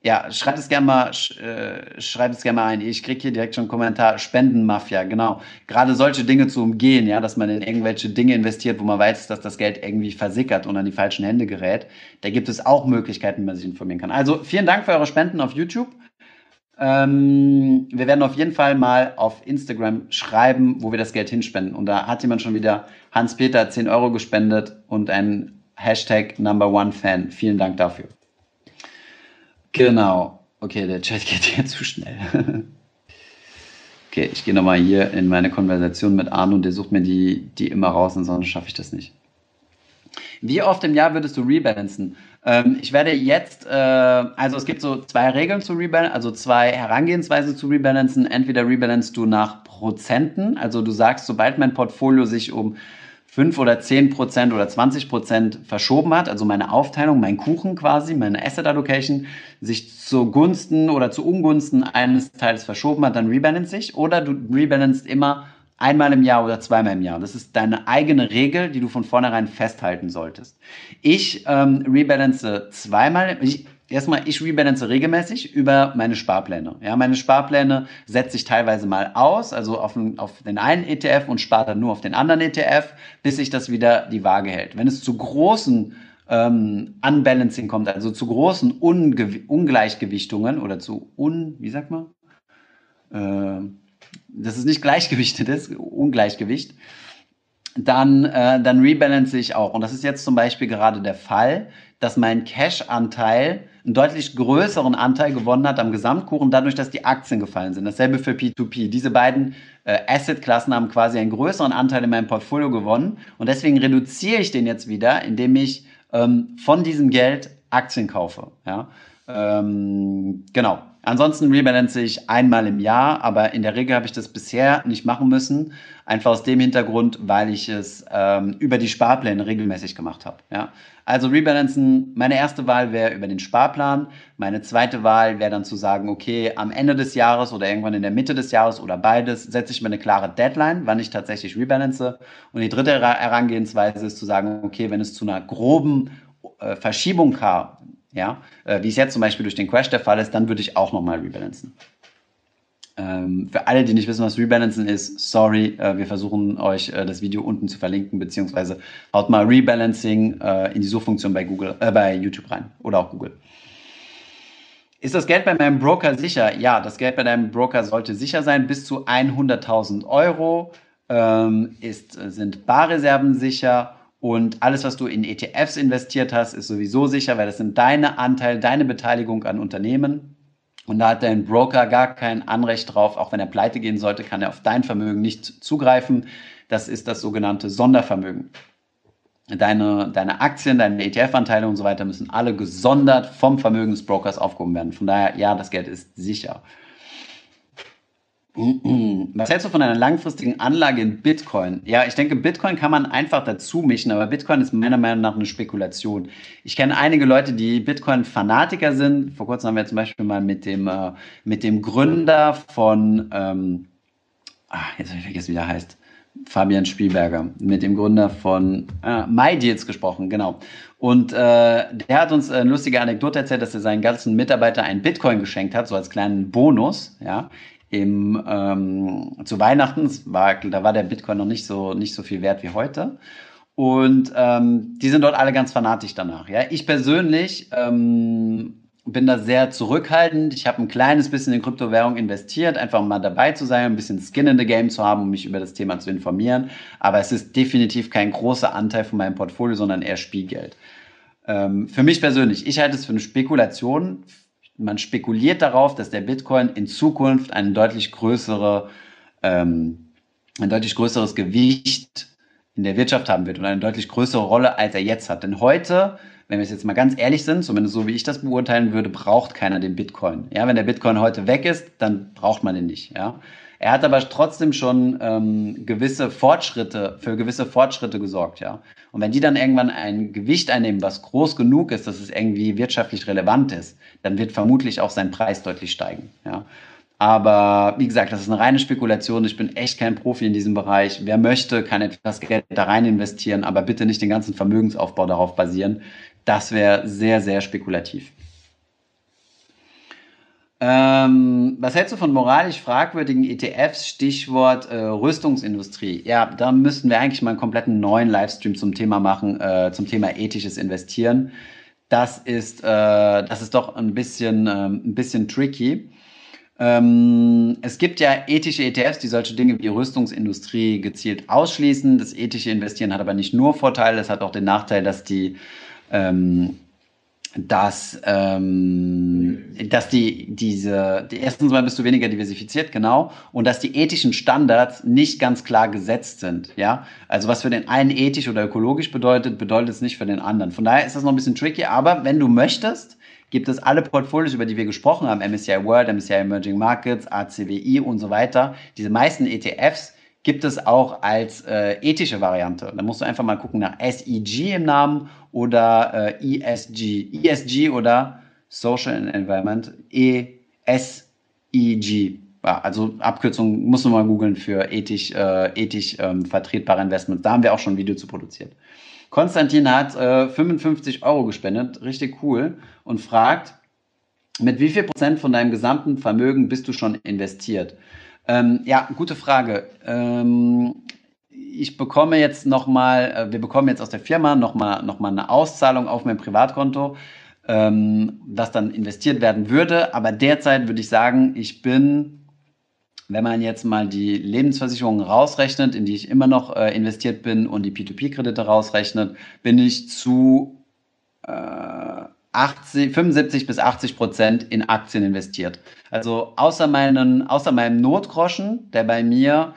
ja, schreibt es gerne mal, sch, äh, schreibt es gerne mal ein. Ich kriege hier direkt schon einen Kommentar. Spendenmafia, genau. Gerade solche Dinge zu umgehen, ja, dass man in irgendwelche Dinge investiert, wo man weiß, dass das Geld irgendwie versickert und an die falschen Hände gerät. Da gibt es auch Möglichkeiten, wie man sich informieren kann. Also vielen Dank für eure Spenden auf YouTube. Ähm, wir werden auf jeden Fall mal auf Instagram schreiben, wo wir das Geld hinspenden. Und da hat jemand schon wieder Hans-Peter 10 Euro gespendet und ein Hashtag Number One Fan. Vielen Dank dafür. Genau. Okay, der Chat geht hier zu schnell. okay, ich gehe nochmal hier in meine Konversation mit Arno und der sucht mir die, die immer raus, ansonsten schaffe ich das nicht. Wie oft im Jahr würdest du rebalancen? Ähm, ich werde jetzt, äh, also es gibt so zwei Regeln zu rebalancen, also zwei Herangehensweise zu rebalancen. Entweder rebalance du nach Prozenten, also du sagst, sobald mein Portfolio sich um 5 oder 10 Prozent oder 20 Prozent verschoben hat, also meine Aufteilung, mein Kuchen quasi, meine Asset Allocation, sich zugunsten oder zu Ungunsten eines Teils verschoben hat, dann rebalance ich. Oder du rebalance immer einmal im Jahr oder zweimal im Jahr. Das ist deine eigene Regel, die du von vornherein festhalten solltest. Ich ähm, rebalance zweimal. Ich, erstmal, ich rebalance regelmäßig über meine Sparpläne. Ja, meine Sparpläne setze ich teilweise mal aus, also auf den, auf den einen ETF und spare dann nur auf den anderen ETF, bis sich das wieder die Waage hält. Wenn es zu großen ähm, Unbalancing kommt, also zu großen Unge Ungleichgewichtungen oder zu un, wie sagt man? Äh, dass es nicht gleichgewichtet ist, Ungleichgewicht, dann, äh, dann rebalance ich auch. Und das ist jetzt zum Beispiel gerade der Fall, dass mein Cash-Anteil einen deutlich größeren Anteil gewonnen hat am Gesamtkuchen, dadurch, dass die Aktien gefallen sind. Dasselbe für P2P. Diese beiden äh, Asset-Klassen haben quasi einen größeren Anteil in meinem Portfolio gewonnen. Und deswegen reduziere ich den jetzt wieder, indem ich ähm, von diesem Geld Aktien kaufe. Ja? Ähm, genau. Ansonsten rebalance ich einmal im Jahr, aber in der Regel habe ich das bisher nicht machen müssen. Einfach aus dem Hintergrund, weil ich es ähm, über die Sparpläne regelmäßig gemacht habe. Ja? Also rebalancen, meine erste Wahl wäre über den Sparplan. Meine zweite Wahl wäre dann zu sagen, okay, am Ende des Jahres oder irgendwann in der Mitte des Jahres oder beides setze ich mir eine klare Deadline, wann ich tatsächlich rebalance. Und die dritte Herangehensweise ist zu sagen, okay, wenn es zu einer groben äh, Verschiebung kam, ja, äh, wie es jetzt zum Beispiel durch den Crash der Fall ist, dann würde ich auch nochmal rebalancen. Ähm, für alle, die nicht wissen, was Rebalancen ist, sorry, äh, wir versuchen euch äh, das Video unten zu verlinken, beziehungsweise haut mal Rebalancing äh, in die Suchfunktion bei Google, äh, bei YouTube rein oder auch Google. Ist das Geld bei meinem Broker sicher? Ja, das Geld bei deinem Broker sollte sicher sein. Bis zu 100.000 Euro ähm, ist, sind Barreserven sicher und alles, was du in ETFs investiert hast, ist sowieso sicher, weil das sind deine Anteile, deine Beteiligung an Unternehmen. Und da hat dein Broker gar kein Anrecht drauf, auch wenn er pleite gehen sollte, kann er auf dein Vermögen nicht zugreifen. Das ist das sogenannte Sondervermögen. Deine, deine Aktien, deine ETF-Anteile und so weiter müssen alle gesondert vom Vermögen des Brokers aufgehoben werden. Von daher, ja, das Geld ist sicher. Was hältst du von einer langfristigen Anlage in Bitcoin? Ja, ich denke, Bitcoin kann man einfach dazu mischen, aber Bitcoin ist meiner Meinung nach eine Spekulation. Ich kenne einige Leute, die Bitcoin-Fanatiker sind. Vor kurzem haben wir zum Beispiel mal mit dem, äh, mit dem Gründer von, ähm, ach, jetzt habe ich vergessen, wie der heißt. Fabian Spielberger, mit dem Gründer von äh, MyDeals gesprochen, genau. Und äh, der hat uns eine lustige Anekdote erzählt, dass er seinen ganzen Mitarbeitern einen Bitcoin geschenkt hat, so als kleinen Bonus, ja im, ähm, zu Weihnachten, war, da war der Bitcoin noch nicht so, nicht so viel wert wie heute. Und ähm, die sind dort alle ganz fanatisch danach. Ja? Ich persönlich ähm, bin da sehr zurückhaltend. Ich habe ein kleines bisschen in Kryptowährung investiert, einfach mal dabei zu sein, ein bisschen Skin in the Game zu haben, um mich über das Thema zu informieren. Aber es ist definitiv kein großer Anteil von meinem Portfolio, sondern eher Spielgeld. Ähm, für mich persönlich, ich halte es für eine Spekulation man spekuliert darauf, dass der Bitcoin in Zukunft eine deutlich größere, ähm, ein deutlich größeres Gewicht in der Wirtschaft haben wird und eine deutlich größere Rolle, als er jetzt hat. Denn heute, wenn wir jetzt mal ganz ehrlich sind, zumindest so wie ich das beurteilen würde, braucht keiner den Bitcoin. Ja, wenn der Bitcoin heute weg ist, dann braucht man den nicht. Ja, er hat aber trotzdem schon ähm, gewisse Fortschritte, für gewisse Fortschritte gesorgt, ja. Und wenn die dann irgendwann ein Gewicht einnehmen, was groß genug ist, dass es irgendwie wirtschaftlich relevant ist, dann wird vermutlich auch sein Preis deutlich steigen, ja. Aber wie gesagt, das ist eine reine Spekulation. Ich bin echt kein Profi in diesem Bereich. Wer möchte, kann etwas Geld da rein investieren, aber bitte nicht den ganzen Vermögensaufbau darauf basieren. Das wäre sehr, sehr spekulativ. Ähm, was hältst du von moralisch fragwürdigen ETFs? Stichwort äh, Rüstungsindustrie. Ja, da müssten wir eigentlich mal einen kompletten neuen Livestream zum Thema machen, äh, zum Thema ethisches Investieren. Das ist, äh, das ist doch ein bisschen, ähm, ein bisschen tricky. Ähm, es gibt ja ethische ETFs, die solche Dinge wie Rüstungsindustrie gezielt ausschließen. Das ethische Investieren hat aber nicht nur Vorteile, es hat auch den Nachteil, dass die ähm, dass, ähm, dass die, diese, die, erstens mal bist du weniger diversifiziert, genau, und dass die ethischen Standards nicht ganz klar gesetzt sind, ja. Also was für den einen ethisch oder ökologisch bedeutet, bedeutet es nicht für den anderen. Von daher ist das noch ein bisschen tricky, aber wenn du möchtest, gibt es alle Portfolios, über die wir gesprochen haben, MSCI World, MSCI Emerging Markets, ACWI und so weiter, diese meisten ETFs gibt es auch als äh, ethische Variante. Da musst du einfach mal gucken nach SEG im Namen oder äh, ESG. ESG oder Social and Environment, ESEG. Ja, also Abkürzung muss man mal googeln für ethisch, äh, ethisch ähm, vertretbare Investments. Da haben wir auch schon ein Video zu produziert. Konstantin hat äh, 55 Euro gespendet, richtig cool, und fragt, mit wie viel Prozent von deinem gesamten Vermögen bist du schon investiert? Ähm, ja, gute Frage. Ähm, ich bekomme jetzt nochmal, äh, wir bekommen jetzt aus der Firma nochmal noch mal eine Auszahlung auf mein Privatkonto, ähm, das dann investiert werden würde. Aber derzeit würde ich sagen, ich bin, wenn man jetzt mal die Lebensversicherungen rausrechnet, in die ich immer noch äh, investiert bin und die P2P-Kredite rausrechnet, bin ich zu äh, 80, 75 bis 80 Prozent in Aktien investiert. Also außer, meinen, außer meinem Notgroschen, der bei mir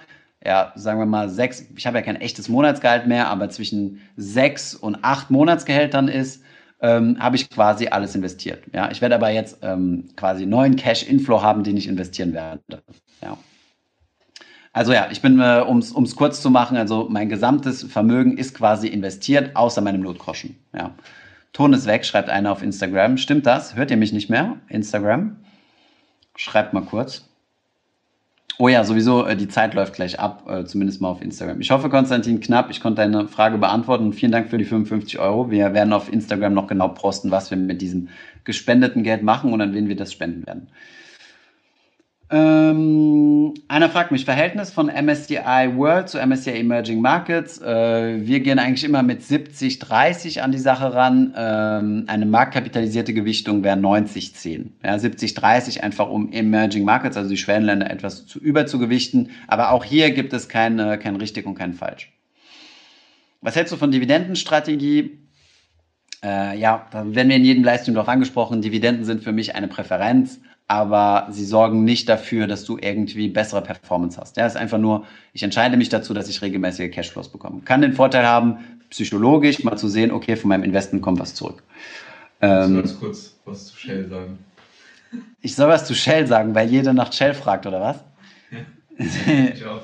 ja, sagen wir mal, sechs, ich habe ja kein echtes Monatsgehalt mehr, aber zwischen sechs und acht Monatsgehältern ist, ähm, habe ich quasi alles investiert. Ja, ich werde aber jetzt ähm, quasi neuen Cash-Inflow haben, den ich investieren werde. Ja. Also ja, ich bin, äh, um es kurz zu machen, also mein gesamtes Vermögen ist quasi investiert, außer meinem Notgroschen. Ja. Ton ist weg, schreibt einer auf Instagram. Stimmt das? Hört ihr mich nicht mehr? Instagram? Schreibt mal kurz. Oh ja, sowieso, äh, die Zeit läuft gleich ab, äh, zumindest mal auf Instagram. Ich hoffe, Konstantin Knapp, ich konnte deine Frage beantworten vielen Dank für die 55 Euro. Wir werden auf Instagram noch genau posten, was wir mit diesem gespendeten Geld machen und an wen wir das spenden werden. Ähm, einer fragt mich, Verhältnis von MSCI World zu MSCI Emerging Markets. Äh, wir gehen eigentlich immer mit 70, 30 an die Sache ran. Ähm, eine marktkapitalisierte Gewichtung wäre 90, 10. Ja, 70, 30 einfach um Emerging Markets, also die Schwellenländer etwas zu überzugewichten. Aber auch hier gibt es kein, kein richtig und kein falsch. Was hältst du von Dividendenstrategie? Äh, ja, da werden wir in jedem Livestream darauf angesprochen. Dividenden sind für mich eine Präferenz aber sie sorgen nicht dafür, dass du irgendwie bessere Performance hast. Ja, es ist einfach nur, ich entscheide mich dazu, dass ich regelmäßige Cashflows bekomme. Kann den Vorteil haben, psychologisch mal zu sehen, okay, von meinem Investment kommt was zurück. Ähm, ganz kurz was zu Shell sagen. Ich soll was zu Shell sagen, weil jeder nach Shell fragt, oder was? ich auch.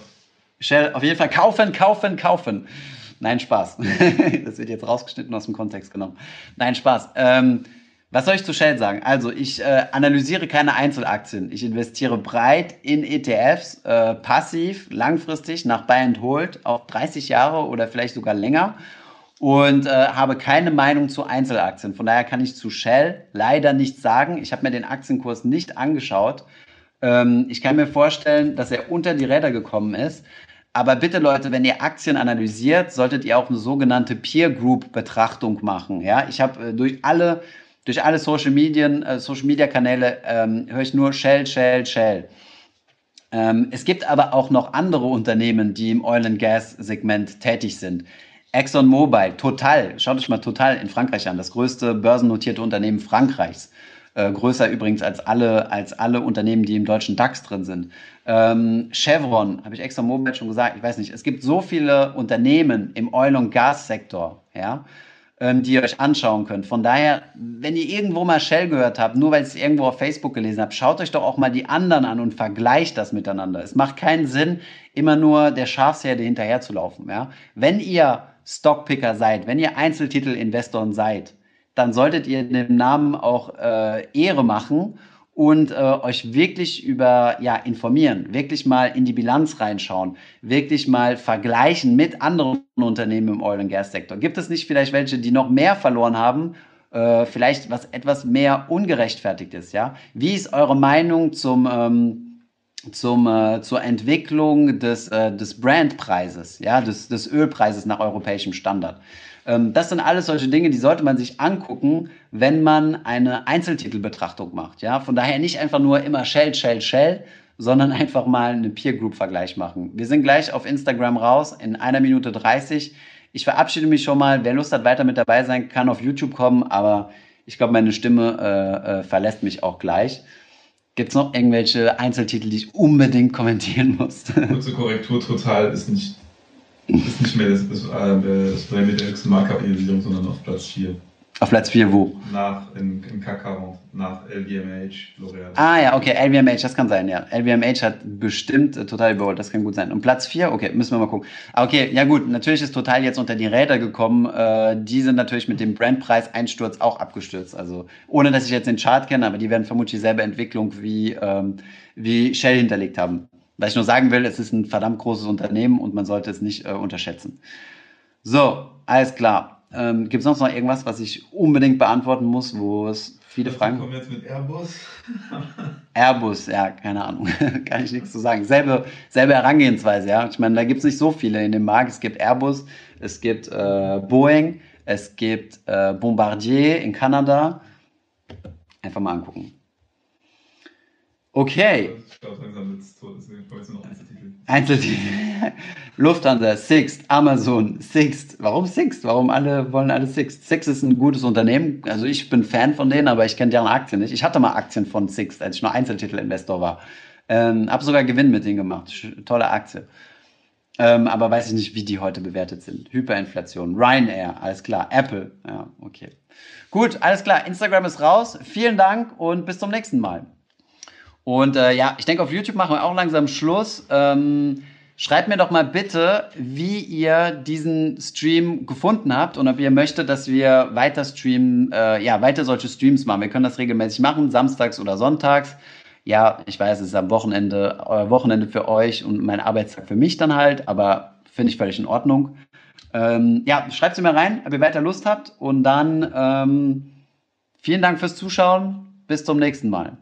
Shell, auf jeden Fall kaufen, kaufen, kaufen. Nein, Spaß. das wird jetzt rausgeschnitten aus dem Kontext genommen. Nein, Spaß. Ähm, was soll ich zu Shell sagen? Also ich äh, analysiere keine Einzelaktien. Ich investiere breit in ETFs, äh, passiv, langfristig, nach Buy and Hold, auch 30 Jahre oder vielleicht sogar länger und äh, habe keine Meinung zu Einzelaktien. Von daher kann ich zu Shell leider nichts sagen. Ich habe mir den Aktienkurs nicht angeschaut. Ähm, ich kann mir vorstellen, dass er unter die Räder gekommen ist. Aber bitte Leute, wenn ihr Aktien analysiert, solltet ihr auch eine sogenannte Peer Group Betrachtung machen. Ja, ich habe äh, durch alle durch alle Social, Medien, äh, Social Media Kanäle ähm, höre ich nur Shell, Shell, Shell. Ähm, es gibt aber auch noch andere Unternehmen, die im Oil and Gas Segment tätig sind. ExxonMobil, Total, schaut euch mal Total in Frankreich an, das größte börsennotierte Unternehmen Frankreichs. Äh, größer übrigens als alle, als alle Unternehmen, die im deutschen DAX drin sind. Ähm, Chevron, habe ich ExxonMobil schon gesagt, ich weiß nicht. Es gibt so viele Unternehmen im Oil- und Gassektor, ja, ähm, die ihr euch anschauen könnt. Von daher, wenn ihr irgendwo mal Shell gehört habt, nur weil ich es irgendwo auf Facebook gelesen habe, schaut euch doch auch mal die anderen an und vergleicht das miteinander. Es macht keinen Sinn, immer nur der Schafsherde hinterherzulaufen. Ja? Wenn ihr Stockpicker seid, wenn ihr Einzeltitelinvestoren seid, dann solltet ihr dem Namen auch äh, Ehre machen und äh, euch wirklich über ja informieren, wirklich mal in die Bilanz reinschauen, wirklich mal vergleichen mit anderen Unternehmen im Oil and Gas Sektor. Gibt es nicht vielleicht welche, die noch mehr verloren haben? Äh, vielleicht was etwas mehr ungerechtfertigt ist, ja? Wie ist eure Meinung zum ähm, zum, äh, zur Entwicklung des, äh, des Brandpreises, ja, des, des Ölpreises nach europäischem Standard. Ähm, das sind alles solche Dinge, die sollte man sich angucken, wenn man eine Einzeltitelbetrachtung macht. Ja? Von daher nicht einfach nur immer Shell, Shell, Shell, sondern einfach mal einen Peer Group Vergleich machen. Wir sind gleich auf Instagram raus in einer Minute 30. Ich verabschiede mich schon mal. Wer Lust hat, weiter mit dabei sein, kann auf YouTube kommen, aber ich glaube, meine Stimme äh, äh, verlässt mich auch gleich. Gibt es noch irgendwelche Einzeltitel, die ich unbedingt kommentieren muss? Kurze Korrektur, total ist nicht ist nicht mehr das, das, äh, das mit der höchsten Marktkapitalisierung, sondern auf Platz 4. Auf Platz 4 wo? Nach, im, im Kakao, nach LVMH, L'Oreal. Ah ja, okay, LVMH, das kann sein, ja. LVMH hat bestimmt äh, total überholt, das kann gut sein. Und Platz 4, okay, müssen wir mal gucken. Ah, okay, ja gut, natürlich ist total jetzt unter die Räder gekommen. Äh, die sind natürlich mit dem Brandpreis-Einsturz auch abgestürzt. Also ohne, dass ich jetzt den Chart kenne, aber die werden vermutlich dieselbe Entwicklung wie, ähm, wie Shell hinterlegt haben. Was ich nur sagen will, es ist ein verdammt großes Unternehmen und man sollte es nicht äh, unterschätzen. So, alles klar. Ähm, Gibt es sonst noch irgendwas, was ich unbedingt beantworten muss, wo es viele was Fragen gibt? kommen jetzt mit Airbus. Airbus, ja, keine Ahnung. Kann ich nichts zu sagen. Selbe, selbe Herangehensweise, ja. Ich meine, da gibt es nicht so viele in dem Markt. Es gibt Airbus, es gibt äh, Boeing, es gibt äh, Bombardier in Kanada. Einfach mal angucken. Okay. Ich glaube, langsam wird es tot. Deswegen kommen jetzt noch Einzeltitel. Lufthansa, Sixt, Amazon, Sixt. Warum Sixt? Warum alle wollen alle Sixt? Sixt ist ein gutes Unternehmen. Also ich bin Fan von denen, aber ich kenne deren Aktien nicht. Ich hatte mal Aktien von Sixt, als ich nur Einzeltitelinvestor war. Ähm, habe sogar Gewinn mit denen gemacht. Tolle Aktie. Ähm, aber weiß ich nicht, wie die heute bewertet sind. Hyperinflation, Ryanair, alles klar. Apple, ja, okay. Gut, alles klar. Instagram ist raus. Vielen Dank und bis zum nächsten Mal. Und äh, ja, ich denke, auf YouTube machen wir auch langsam Schluss. Ähm, schreibt mir doch mal bitte, wie ihr diesen Stream gefunden habt und ob ihr möchtet, dass wir weiter streamen, äh, ja, weiter solche Streams machen. Wir können das regelmäßig machen, samstags oder sonntags. Ja, ich weiß, es ist am Wochenende, euer Wochenende für euch und mein Arbeitstag für mich dann halt, aber finde ich völlig in Ordnung. Ähm, ja, schreibt sie mir rein, ob ihr weiter Lust habt und dann ähm, vielen Dank fürs Zuschauen. Bis zum nächsten Mal.